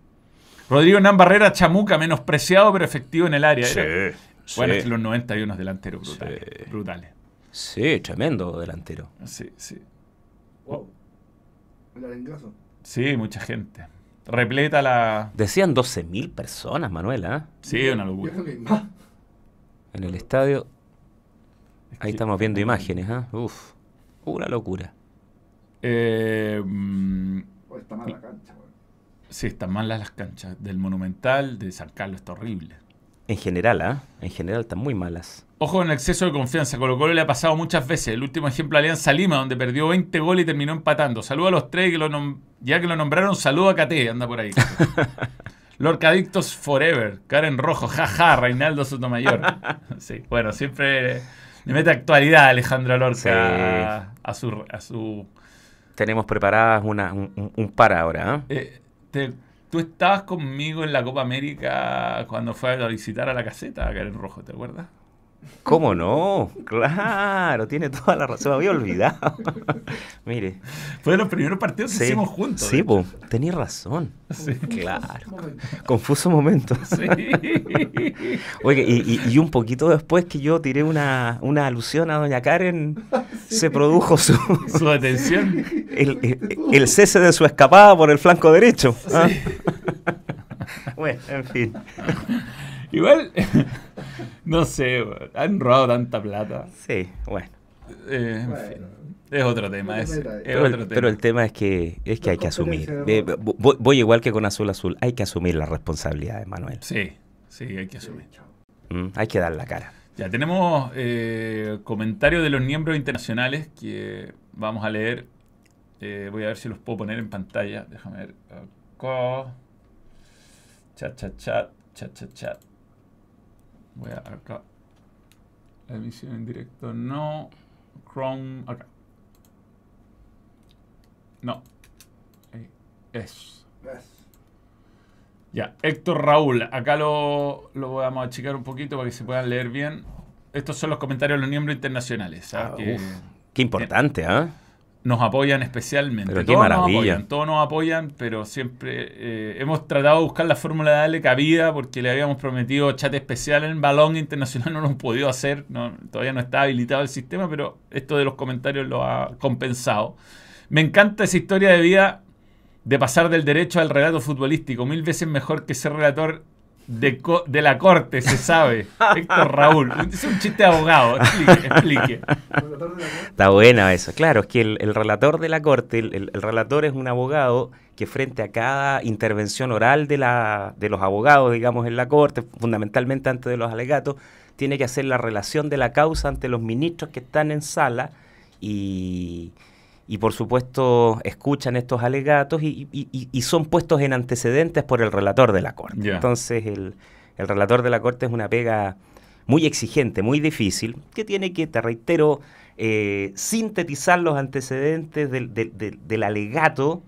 Rodrigo Hernán Barrera, chamuca, menospreciado, pero efectivo en el área. Era- Bueno, es que los 91 delanteros brutales. Sí. Brutales. Sí, tremendo delantero. Sí, sí. Wow. El arengazo. Sí, mucha gente. Repleta la... Decían 12.000 personas, Manuela. Sí, una locura. En el estadio. Es Ahí que- estamos viendo imágenes, ¿ah? Uf, una locura. Eh, mm, O está mal la cancha, weón. sí, están malas las canchas. Del Monumental, de San Carlos, está horrible. En general, ¿ah? En general están muy malas. Ojo con el exceso de confianza. Colo Colo le ha pasado muchas veces. El último ejemplo, Alianza Lima, donde perdió 20 goles y terminó empatando. Saludo a los tres que lo nom- ya que lo nombraron. Saludo a Cate, anda por ahí. Lorca Adictos Forever. Karen Rojo, jaja, Reinaldo Sotomayor. Sí, bueno, siempre le mete actualidad a Alejandro Lorca Sí. a, a su, a su Tenemos preparadas una, un, un- par ahora, ¿ah? Eh, te- tú estabas conmigo en la Copa América cuando fue a visitar a la caseta, a Karen Rojo, ¿te acuerdas? ¿Cómo no? Claro, tiene toda la razón. Me había olvidado. Mire. Fue de los primeros partidos que Sí, hicimos juntos. Sí, po, tenía razón. Sí. Claro. Confuso momento. Sí. Oye, y, y- y un poquito después que yo tiré una, una alusión a Doña Karen, se produjo su, Su atención. el, el- el cese de su escapada por el flanco derecho. ¿ah? Bueno, en fin. Igual, no sé, han robado tanta plata. Sí, bueno. Eh, en fin, es otro tema. Es Pero otro el, tema. pero el tema es que es que hay que asumir. Eh, voy, voy igual que con Azul Azul. Hay que asumir las responsabilidades, Manuel. Sí, sí, hay que asumir. Mm, Hay que dar la cara. Ya tenemos eh, comentarios de los miembros internacionales que vamos a leer. Eh, voy a ver si los puedo poner en pantalla. Déjame ver. Acá. Chat, chat, chat. Chat, chat, chat. Voy a acá. La emisión en directo no. Chrome. Acá. No. Ahí. Eso. ¿Ves? Ya, Héctor Raúl, acá lo, lo vamos a achicar un poquito para que se puedan leer bien. Estos son los comentarios de los miembros internacionales, ¿ah? Ah, que uf. Qué importante, ¿ah? Nos apoyan especialmente. Pero qué todos maravilla. Nos apoyan, todos nos apoyan, pero siempre eh, hemos tratado de buscar la fórmula de darle cabida porque le habíamos prometido chat especial en Balón Internacional, no lo hemos podido hacer, no- todavía no está habilitado el sistema, pero esto de los comentarios lo ha compensado. Me encanta esa historia de vida de pasar del derecho al relato futbolístico, mil veces mejor que ser relator de, co- de la corte, se sabe. Héctor Raúl, es un chiste de abogado, explique. Está buena eso. Claro, es que el, el relator de la corte, el, el- el relator es un abogado que frente a cada intervención oral de, la, de los abogados, digamos, en la corte, fundamentalmente antes de los alegatos, tiene que hacer la relación de la causa ante los ministros que están en sala y, y por supuesto escuchan estos alegatos y, y- y- y son puestos en antecedentes por el relator de la corte. Entonces el, el relator de la corte es una pega muy exigente, muy difícil, que tiene que, te reitero, eh, sintetizar los antecedentes del, del- del- del alegato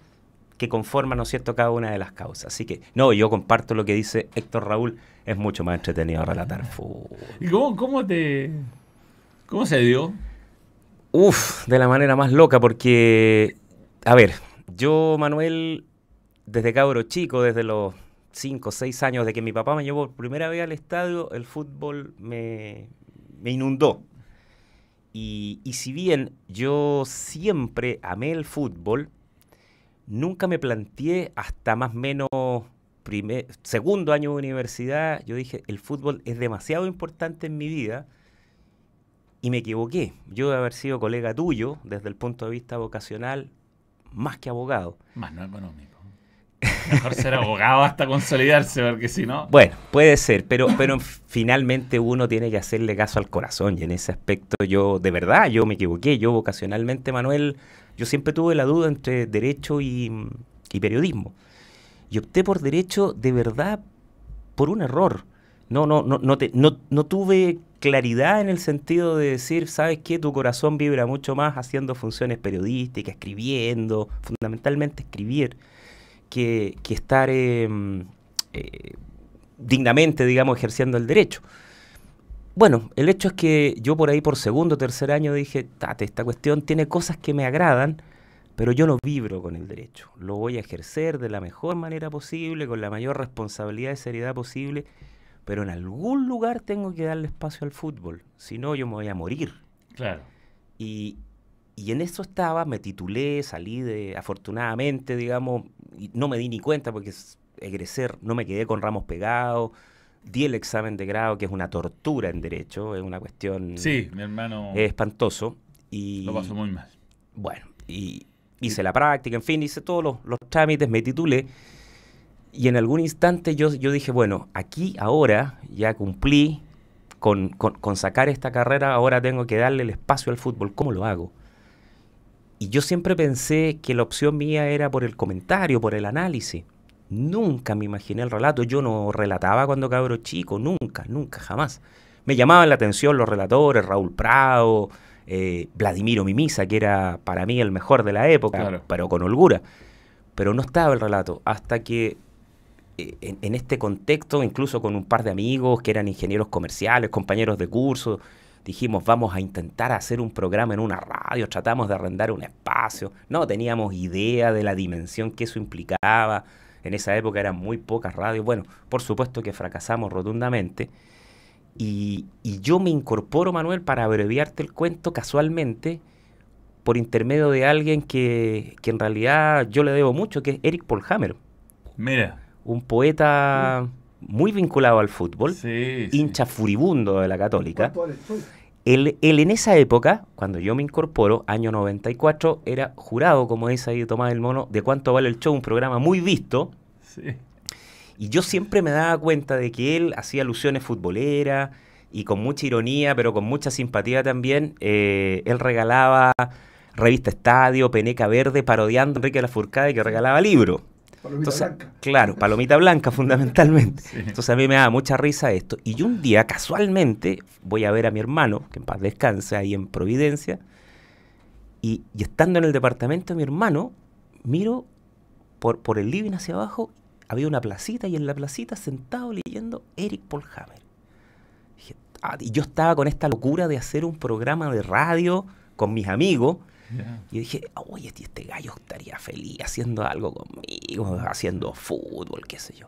que conforman, ¿no es cierto?, cada una de las causas. Así que, no, yo comparto lo que dice Héctor Raúl, es mucho más entretenido relatar fútbol. ¿Y cómo, cómo te... ¿Cómo se dio? Uf, de la manera más loca, porque, a ver, yo, Manuel, desde cabro chico, desde los 5 o 6 años de que mi papá me llevó por primera vez al estadio, el fútbol me, inundó. Y, y si bien yo siempre amé el fútbol, nunca me planteé hasta más o menos primer, segundo año de universidad, yo dije, el fútbol es demasiado importante en mi vida y me equivoqué. Yo de haber sido colega tuyo desde el punto de vista vocacional, más que abogado. Más no económico. Mejor ser abogado hasta consolidarse, porque si no... Bueno, puede ser, pero, pero finalmente uno tiene que hacerle caso al corazón y en ese aspecto yo, de verdad, yo me equivoqué. Yo vocacionalmente, Manuel, yo siempre tuve la duda entre derecho y, y periodismo. Y opté por derecho de verdad por un error. No, no, no, no, te- no, no tuve claridad en el sentido de decir, ¿sabes qué? Tu corazón vibra mucho más haciendo funciones periodísticas, escribiendo, fundamentalmente escribir, que, que estar eh, eh, dignamente, digamos, ejerciendo el derecho. Bueno, el hecho es que yo por ahí por segundo o tercer año dije, esta cuestión tiene cosas que me agradan, pero yo no vibro con el derecho. Lo voy a ejercer de la mejor manera posible, con la mayor responsabilidad y seriedad posible, pero en algún lugar tengo que darle espacio al fútbol, si no yo me voy a morir. Claro. Y, y en eso estaba, me titulé, salí de, afortunadamente, digamos, y no me di ni cuenta porque egresé, no me quedé con ramos pegados, di el examen de grado, que es una tortura en derecho, es una cuestión... Sí, mi hermano... Es espantoso. Y, lo pasó muy mal. Bueno, y hice la práctica, en fin, hice todos los, trámites, me titulé. Y en algún instante yo, yo dije, bueno, aquí ahora ya cumplí con, con, sacar esta carrera, ahora tengo que darle el espacio al fútbol. ¿Cómo lo hago? Y yo siempre pensé que la opción mía era por el comentario, por el análisis. Nunca me imaginé el relato. Yo no relataba cuando cabro chico, nunca, nunca, jamás. Me llamaban la atención los relatores, Raúl Prado, eh, Vladimiro Mimisa, que era para mí el mejor de la época, pero con holgura. Pero no estaba el relato, hasta que eh, en, este contexto, incluso con un par de amigos que eran ingenieros comerciales, compañeros de curso, dijimos, vamos a intentar hacer un programa en una radio, tratamos de arrendar un espacio, no teníamos idea de la dimensión que eso implicaba, en esa época eran muy pocas radios, bueno, por supuesto que fracasamos rotundamente, y, yo me incorporo, Manuel, para abreviarte el cuento casualmente, por intermedio de alguien que, que en realidad yo le debo mucho, que es Eric Polhammer. Mira. Un poeta muy vinculado al fútbol, hincha furibundo de la católica. Él, él, en esa época, cuando yo me incorporo, año 94, era jurado, como dice ahí Tomás del Mono, de cuánto vale el show, un programa muy visto. Y yo siempre me daba cuenta de que él hacía alusiones futboleras y con mucha ironía, pero con mucha simpatía también, eh, él regalaba revista Estadio, Peneca Verde, parodiando a Enrique Lafourcade que regalaba libros. Palomita blanca. Claro, palomita blanca fundamentalmente. Entonces a mí me da mucha risa esto. Y yo un día, casualmente, voy a ver a mi hermano, que en paz descanse, ahí en Providencia, y, estando en el departamento de mi hermano, miro por, por el living hacia abajo, había una placita y en la placita sentado leyendo Eric Polhammer. Ah", y yo estaba con esta locura de hacer un programa de radio con mis amigos y dije, oye, este, gallo estaría feliz haciendo algo conmigo, haciendo fútbol, qué sé yo.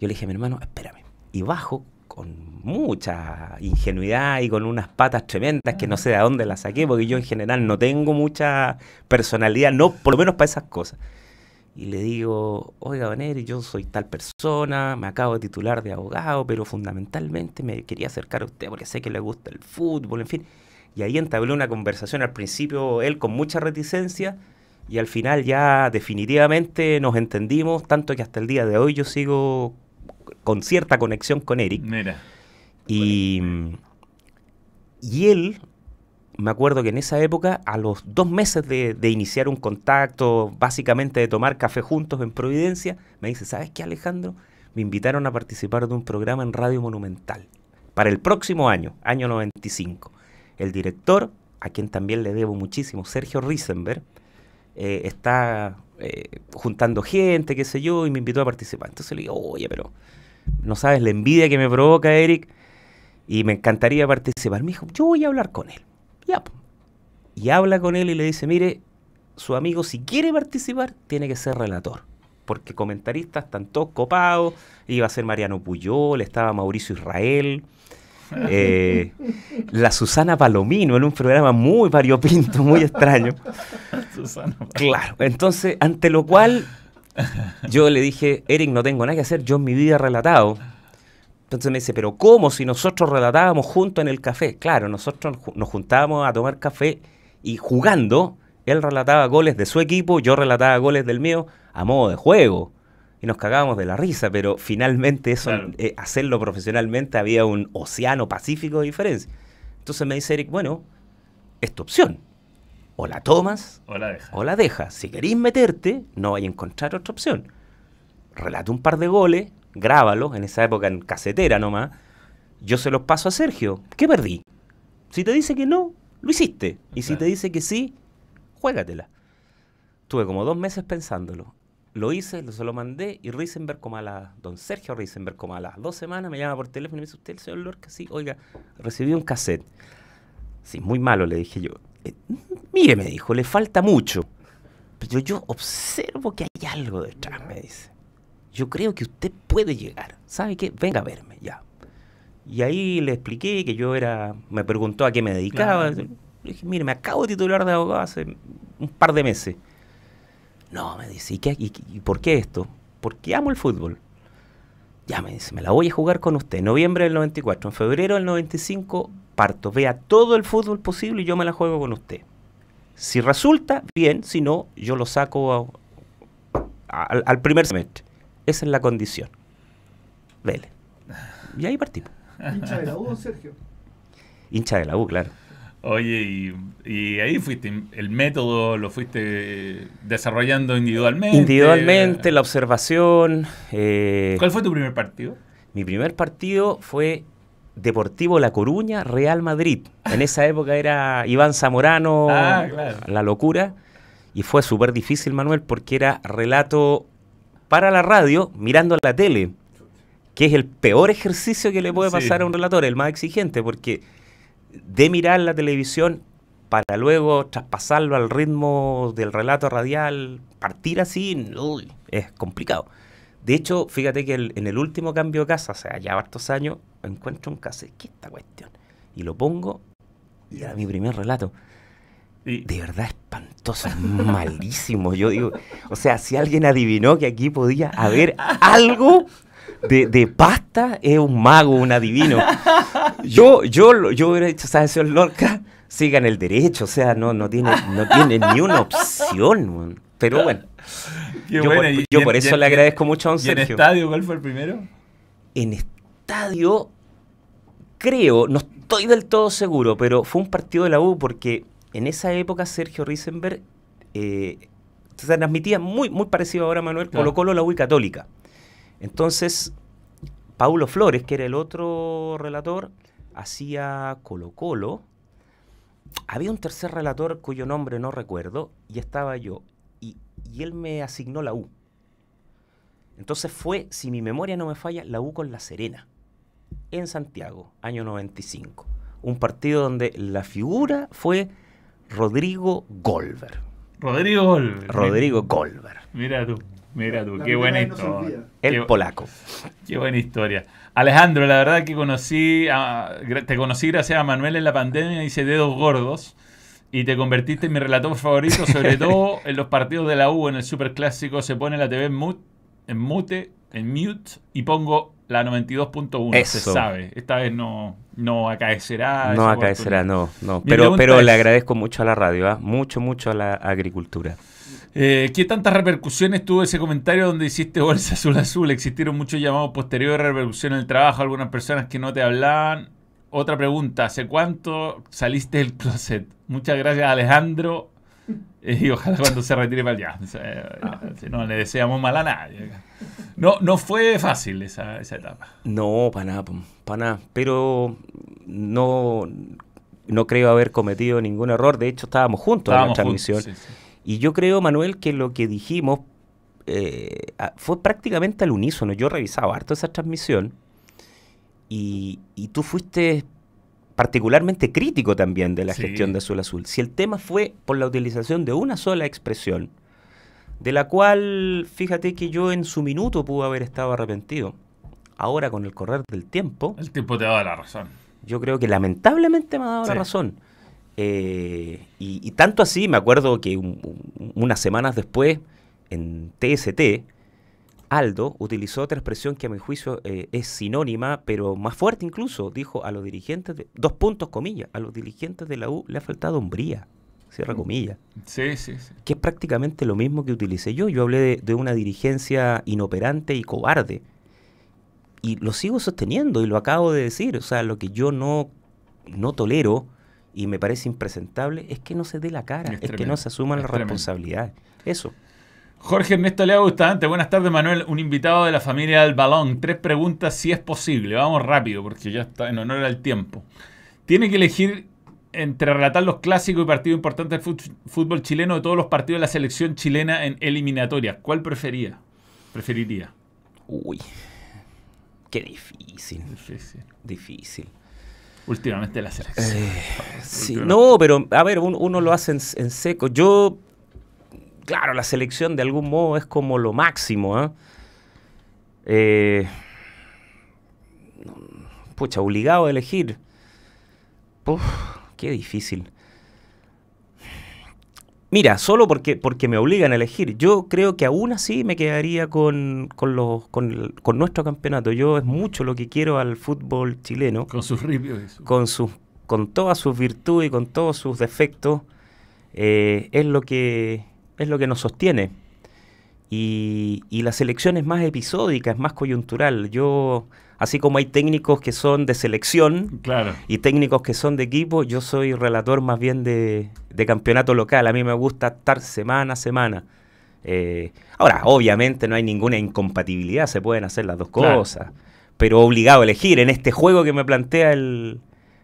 Yo le dije a mi hermano, espérame. Y bajo con mucha ingenuidad y con unas patas tremendas que no sé de dónde las saqué, porque yo en general no tengo mucha personalidad, no, por lo menos para esas cosas. Y le digo, oiga, Vaneri, yo soy tal persona, me acabo de titular de abogado, pero fundamentalmente me quería acercar a usted porque sé que le gusta el fútbol, en fin. Y ahí entablé una conversación al principio él con mucha reticencia y al final ya definitivamente nos entendimos, tanto que hasta el día de hoy yo sigo con cierta conexión con Eric. Mira. Y, y él, me acuerdo que en esa época, a los dos meses de, de, iniciar un contacto, básicamente de tomar café juntos en Providencia, me dice, ¿sabes qué Alejandro? Me invitaron a participar de un programa en Radio Monumental para el próximo año, año 95. El director, a quien también le debo muchísimo, Sergio Risenberg, eh, está eh, juntando gente, qué sé yo, y me invitó a participar. Entonces le digo, oye, pero no sabes la envidia que me provoca Eric y me encantaría participar. Me dijo, yo voy a hablar con él. Ya. Y habla con él y le dice, mire, su amigo si quiere participar tiene que ser relator. Porque comentaristas están todos copados. Iba a ser Mariano Puyol, estaba Mauricio Israel. Eh, la Susana Palomino en un programa muy variopinto, muy extraño. Claro, entonces, ante lo cual yo le dije, Eric, no tengo nada que hacer, yo en mi vida he relatado. Entonces me dice, pero ¿cómo si nosotros relatábamos juntos en el café? Claro, nosotros nos juntábamos a tomar café y jugando, él relataba goles de su equipo, yo relataba goles del mío a modo de juego y nos cagábamos de la risa, pero finalmente eso, eh, hacerlo profesionalmente había un océano pacífico de diferencia. Entonces me dice Eric, bueno, es tu opción. O la tomas o la dejas. O la dejas. Si queréis meterte, no vais a encontrar otra opción. Relata un par de goles, grábalo, en esa época en casetera nomás. Yo se los paso a Sergio. ¿Qué perdí? Si te dice que no, lo hiciste. Y si te dice que sí, juégatela. Tuve como dos meses pensándolo lo hice, se lo mandé y Risenberg como a las, don Sergio Risenberg como a las dos semanas me llama por teléfono y me dice, ¿usted el señor Lorca? Sí, oiga, recibí un cassette. Sí, muy malo, le dije yo. Eh, mire, me dijo, le falta mucho. Pero yo observo que hay algo detrás, me dice. Yo creo que usted puede llegar. ¿Sabe qué? Venga a verme, ya. Y ahí le expliqué que yo era, me preguntó a qué me dedicaba. Le dije, mire, me acabo de titular de abogado hace un par de meses. No, me dice, ¿y, qué, y, y por qué esto? Porque amo el fútbol. Ya me dice, me la voy a jugar con usted. Noviembre del 94. En febrero del 95 parto. Vea todo el fútbol posible y yo me la juego con usted. Si resulta, bien. Si no, yo lo saco a- a- al, primer semestre. Esa es la condición. Vele. Y ahí partimos. Hincha de la U, Sergio. Hincha de la U, claro. Oye, y, y ahí fuiste, el método lo fuiste desarrollando individualmente. Individualmente, la observación. eh, ¿Cuál fue tu primer partido? Mi primer partido fue Deportivo La Coruña, Real Madrid. En esa época era Iván Zamorano, Ah, claro. la locura. Y fue súper difícil, Manuel, porque era relato para la radio mirando la tele, que es el peor ejercicio que le puede Sí. pasar a un relator, el más exigente, porque de mirar la televisión para luego traspasarlo al ritmo del relato radial, partir así, uy, es complicado. De hecho, fíjate que el- en el último cambio de casa, o sea, ya hartos años, encuentro un caso, ¿qué es esta cuestión? Y lo pongo, y era mi primer relato. Y- De verdad espantoso, malísimo. Yo digo, o sea, si alguien adivinó que aquí podía haber algo de, de pasta, es un mago, un adivino. Yo, yo, yo hubiera dicho, ¿sabes, señor Lorca? Sigan el derecho, o sea, no, no tiene, no tiene ni una opción. Pero bueno, Qué yo, por, yo en- eso en- le agradezco mucho a don ¿Y en Sergio. estadio cuál fue el primero? En estadio, creo, no estoy del todo seguro, pero fue un partido de la U porque en esa época Sergio Risenberg eh, se transmitía muy, muy parecido ahora a Manuel Claro. Colo Colo, la U y Católica. Entonces, Paulo Flores, que era el otro relator, hacía Colo Colo. Había un tercer relator cuyo nombre no recuerdo y estaba yo. Y, y él me asignó la U. Entonces fue, si mi memoria no me falla, la U con La Serena, en Santiago, año 95. Un partido donde la figura fue Rodrigo Golver. Rodrigo Golver. Rodrigo Golver, Mira tú, mira tú, La qué buena no historia. el Qué- polaco. Qué buena historia. Alejandro, la verdad que conocí a- te conocí gracias a Manuel en la pandemia, hice dedos gordos y te convertiste en mi relator favorito, sobre todo en los partidos de la U, en el Superclásico, se pone la TV en mute, en mute, en mute y pongo la 92.1, se Eso. sabe. Esta vez no, no acaecerá. No acaecerá, no, no. Mi Pero, pero es- le agradezco mucho a la radio, ¿ah? mucho, mucho a la agricultura. Eh, ¿Qué tantas repercusiones tuvo ese comentario donde hiciste bolsa azul azul? ¿Existieron muchos llamados posteriores de repercusión en el trabajo? ¿Algunas personas que no te hablaban? Otra pregunta, ¿hace cuánto saliste del closet? Muchas gracias Alejandro eh, y ojalá cuando se retire para allá. Si no le deseamos mal a nadie. No, no fue fácil esa, esa etapa. No, para nada, para nada. Pero no, no creo haber cometido ningún error. De hecho, estábamos juntos en la transmisión. juntos, sí, sí. Y yo creo, Manuel, que lo que dijimos eh, fue prácticamente al unísono. Yo revisaba harto esa transmisión y, y tú fuiste particularmente crítico también de la Sí. gestión de Azul Azul. Si el tema fue por la utilización de una sola expresión, de la cual, fíjate que yo en su minuto pude haber estado arrepentido. Ahora, con el correr del tiempo, El tiempo te da la razón. yo creo que lamentablemente me ha dado Sí. la razón. Eh, y, y tanto así, me acuerdo que un- un- unas semanas después, en TST, Aldo utilizó otra expresión que a mi juicio eh, es sinónima, pero más fuerte incluso. Dijo a los dirigentes, de, dos puntos comillas, a los dirigentes de la U le ha faltado hombría, cierra comillas, Sí, sí, sí. que es prácticamente lo mismo que utilicé yo. Yo hablé de, de una dirigencia inoperante y cobarde. Y lo sigo sosteniendo y lo acabo de decir. O sea, lo que yo no, no tolero y me parece impresentable es que no se dé la cara, Es es, que no se asuman las responsabilidades. Eso. Jorge Ernesto Lea Bustamante, buenas tardes Manuel, un invitado de la familia del balón. Tres preguntas si es posible, vamos rápido porque ya está en honor al tiempo. Tiene que elegir entre relatar los clásicos y partidos importantes del fútbol chileno de todos los partidos de la selección chilena en eliminatoria. ¿Cuál prefería? Preferiría. Uy, qué difícil, Difícil. difícil. Últimamente la selección. Eh, sí, Últimamente. no, pero a ver, un- uno lo hace en, en seco. Yo, claro, la selección de algún modo es como lo máximo. ¿ah? Eh, pucha, obligado a elegir. Uf, qué difícil. Mira, solo porque, porque me obligan a elegir. Yo creo que aún así me quedaría con, con, los, con, nuestro campeonato. Yo es mucho lo que quiero al fútbol chileno, Con sus ripios con, sus, con todas sus virtudes y con todos sus defectos. eh, es, lo que, es lo que nos sostiene. Y, y la selección es más episódica, es más coyuntural. Yo, así como hay técnicos que son de selección, Claro. y técnicos que son de equipo, yo soy relator más bien de, de campeonato local. A mí me gusta estar semana a semana. Eh, ahora, obviamente no hay ninguna incompatibilidad, se pueden hacer las dos Claro. cosas. Pero obligado a elegir, en este juego que me plantea el,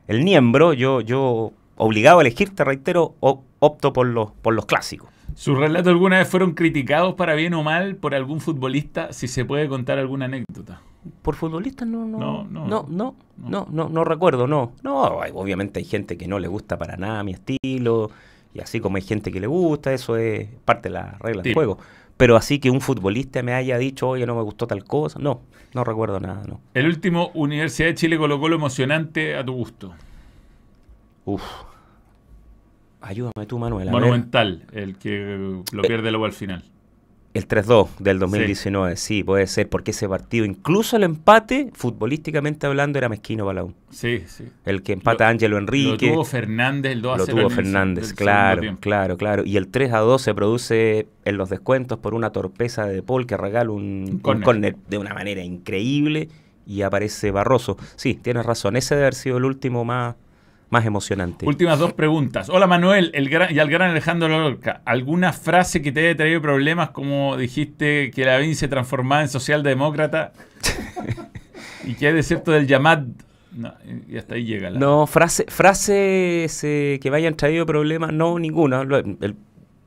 el miembro, yo, yo obligado a elegir, te reitero, opto por los, por los clásicos. ¿Sus relatos alguna vez fueron criticados para bien o mal por algún futbolista? Si se puede contar alguna anécdota. Por futbolistas no, no, No, no, no. no, no, no, no, recuerdo, no. No, obviamente hay gente que no le gusta para nada mi estilo, y así como hay gente que le gusta, eso es parte de las reglas del Sí. juego. Pero así que un futbolista me haya dicho, oye, no me gustó tal cosa, no, no recuerdo nada, no. El último Universidad de Chile Colo Colo emocionante a tu gusto. Uf. Ayúdame tú, Manuel. Monumental, el que lo pierde luego al final. El 3-2 del 2019, sí. puede ser, porque ese partido, incluso el empate, futbolísticamente hablando, era mezquino para la U. Sí, sí. El que empata a Ángelo Enrique. Lo tuvo Fernández, el 2 a Lo 0 tuvo Fernández, del claro, claro, claro. Y el 3 a 2 se produce en los descuentos por una torpeza de Paul que regala un, Un un de una manera increíble y aparece Barroso. Sí, tienes razón. Ese debe haber sido el último más, más emocionante. Últimas dos preguntas. Hola Manuel el gran, y al gran Alejandro Lorca. ¿Alguna frase que te haya traído problemas como dijiste que la BIN se transformaba en socialdemócrata? ¿Y qué hay de cierto del Yamad? No, y hasta ahí llega. La... No, frase, frases eh, que me hayan traído problemas, no, ninguna. El-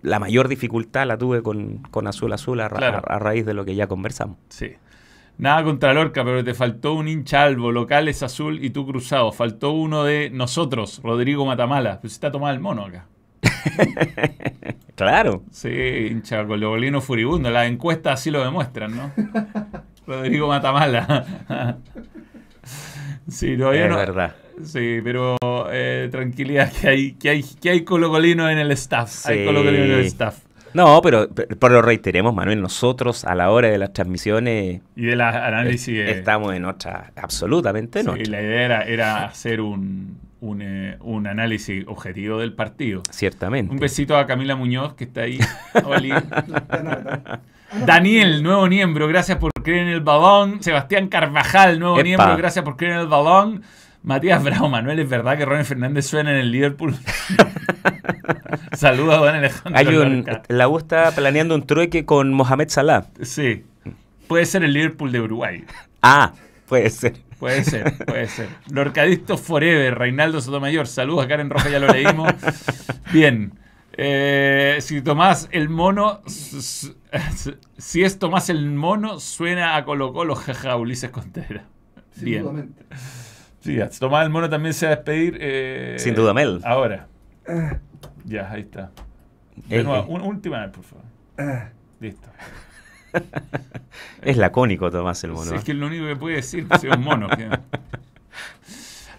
la mayor dificultad la tuve con, con Azul Azul a, ra- Claro. a- a raíz de lo que ya conversamos. Sí. Nada contra Lorca, pero te faltó un hincha albo, local es azul y tú cruzado. Faltó uno de nosotros, Rodrigo Matamala. Pues está tomado el mono acá. Claro. Sí, hincha colocolino furibundo. Las encuestas así lo demuestran, ¿no? Rodrigo Matamala. sí, todavía es no. verdad. Sí, pero eh, tranquilidad que hay, que hay, que hay colocolinos en el staff. Hay Sí. colocolinos en el staff. No, pero, pero reiteremos, Manuel, nosotros a la hora de las transmisiones Y de la análisis. estamos en otra, absolutamente en Sí, otra. la idea era, era hacer un, un, eh, un análisis objetivo del partido. Ciertamente. Un besito a Camila Muñoz, que está ahí. Daniel, nuevo miembro, gracias por creer en el balón. Sebastián Carvajal, nuevo Epa. miembro, gracias por creer en el balón. Matías Bravo, Manuel, ¿es verdad que Ronnie Fernández suena en el Liverpool? Saludos a don Alejandro. Hay un, la U está planeando un trueque con Mohamed Salah. Sí, puede ser el Liverpool de Uruguay. Ah, puede ser. Puede ser, puede ser. Lorcadistos Forever, Reinaldo Sotomayor. Saludos a Karen Roja, ya lo leímos. Bien. Eh, si Tomás el mono, si es Tomás el mono, suena a Colo Colo, jaja, Ulises Contreras. Bien. Sí, Tomás el mono también se va a despedir. eh, Sin duda, Mel. Ahora. Ah, Ya, ahí está. De nuevo, un- última vez, por favor. ah. Listo. Es lacónico Tomás el mono. Sí, es que es lo único que puede decir, que sea un mono. que-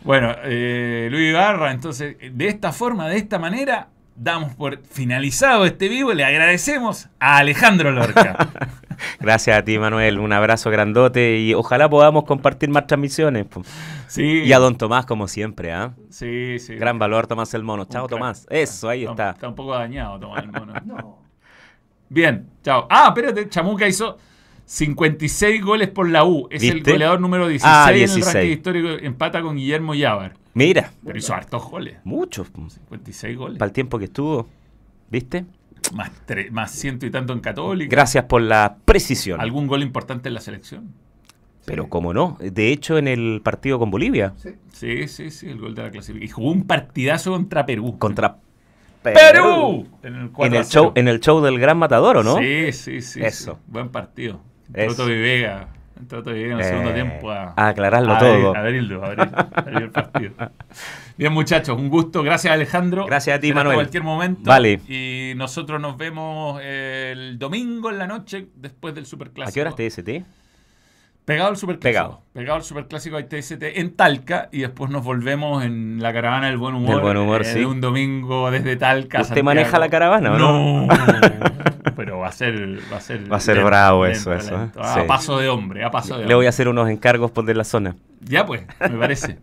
Bueno, eh, Luis Ibarra, entonces, de esta forma, de esta manera, damos por finalizado este vivo y le agradecemos a Alejandro Lorca. Gracias a ti, Manuel. Un abrazo grandote y ojalá podamos compartir más transmisiones. Sí, Y a don Tomás, como siempre. ¿ah? sí, sí. Gran valor, Tomás el mono. Chao. Tomás. Eso, ahí Está- está. Un poco dañado Tomás el mono. No. Bien, chao. Ah, espérate, Chamuca hizo 56 goles por la U. Es el goleador número 16, Ah, en el 16. ranking histórico. Empata con Guillermo Yávar. Mira, Pero hizo hartos goles. muchos. 56 goles. Para el tiempo que estuvo. ¿Viste? Más, tre- más ciento y tanto en Católica. Gracias por la precisión. ¿Algún gol importante en la selección? Pero cómo no. De hecho, en el partido con Bolivia. Sí. Sí, sí, sí, el gol de la clasificación. Y jugó un partidazo contra Perú. Contra ¡Perú! En el, 4 En el, 0. show, en el show del Gran Matador, ¿o no? Sí, sí, sí. Eso. sí. Buen partido. Eso. Entró Entró Toby Vega en el Eh, segundo tiempo a, a aclararlo a todo. abrir- a abrirlo, a abrir, el partido. Bien, muchachos, un gusto. Gracias, Alejandro. Gracias a ti, Será Manuel. cualquier momento. Vale. Y nosotros nos vemos el domingo en la noche después del Superclásico. ¿A qué hora es TST? Pegado al superclásico. Pegado. Pegado al superclásico hay TST en Talca y después nos volvemos en la caravana del buen humor. Del buen humor, eh, sí. de un domingo desde Talca. ¿Usted Santiago. maneja la caravana o no? No. Pero va a ser. Va a ser, Va a ser bravo eso, eso, ¿eh? A Sí. paso de hombre, a paso de Le voy hombre. a hacer unos encargos por de la zona. Ya pues, me parece.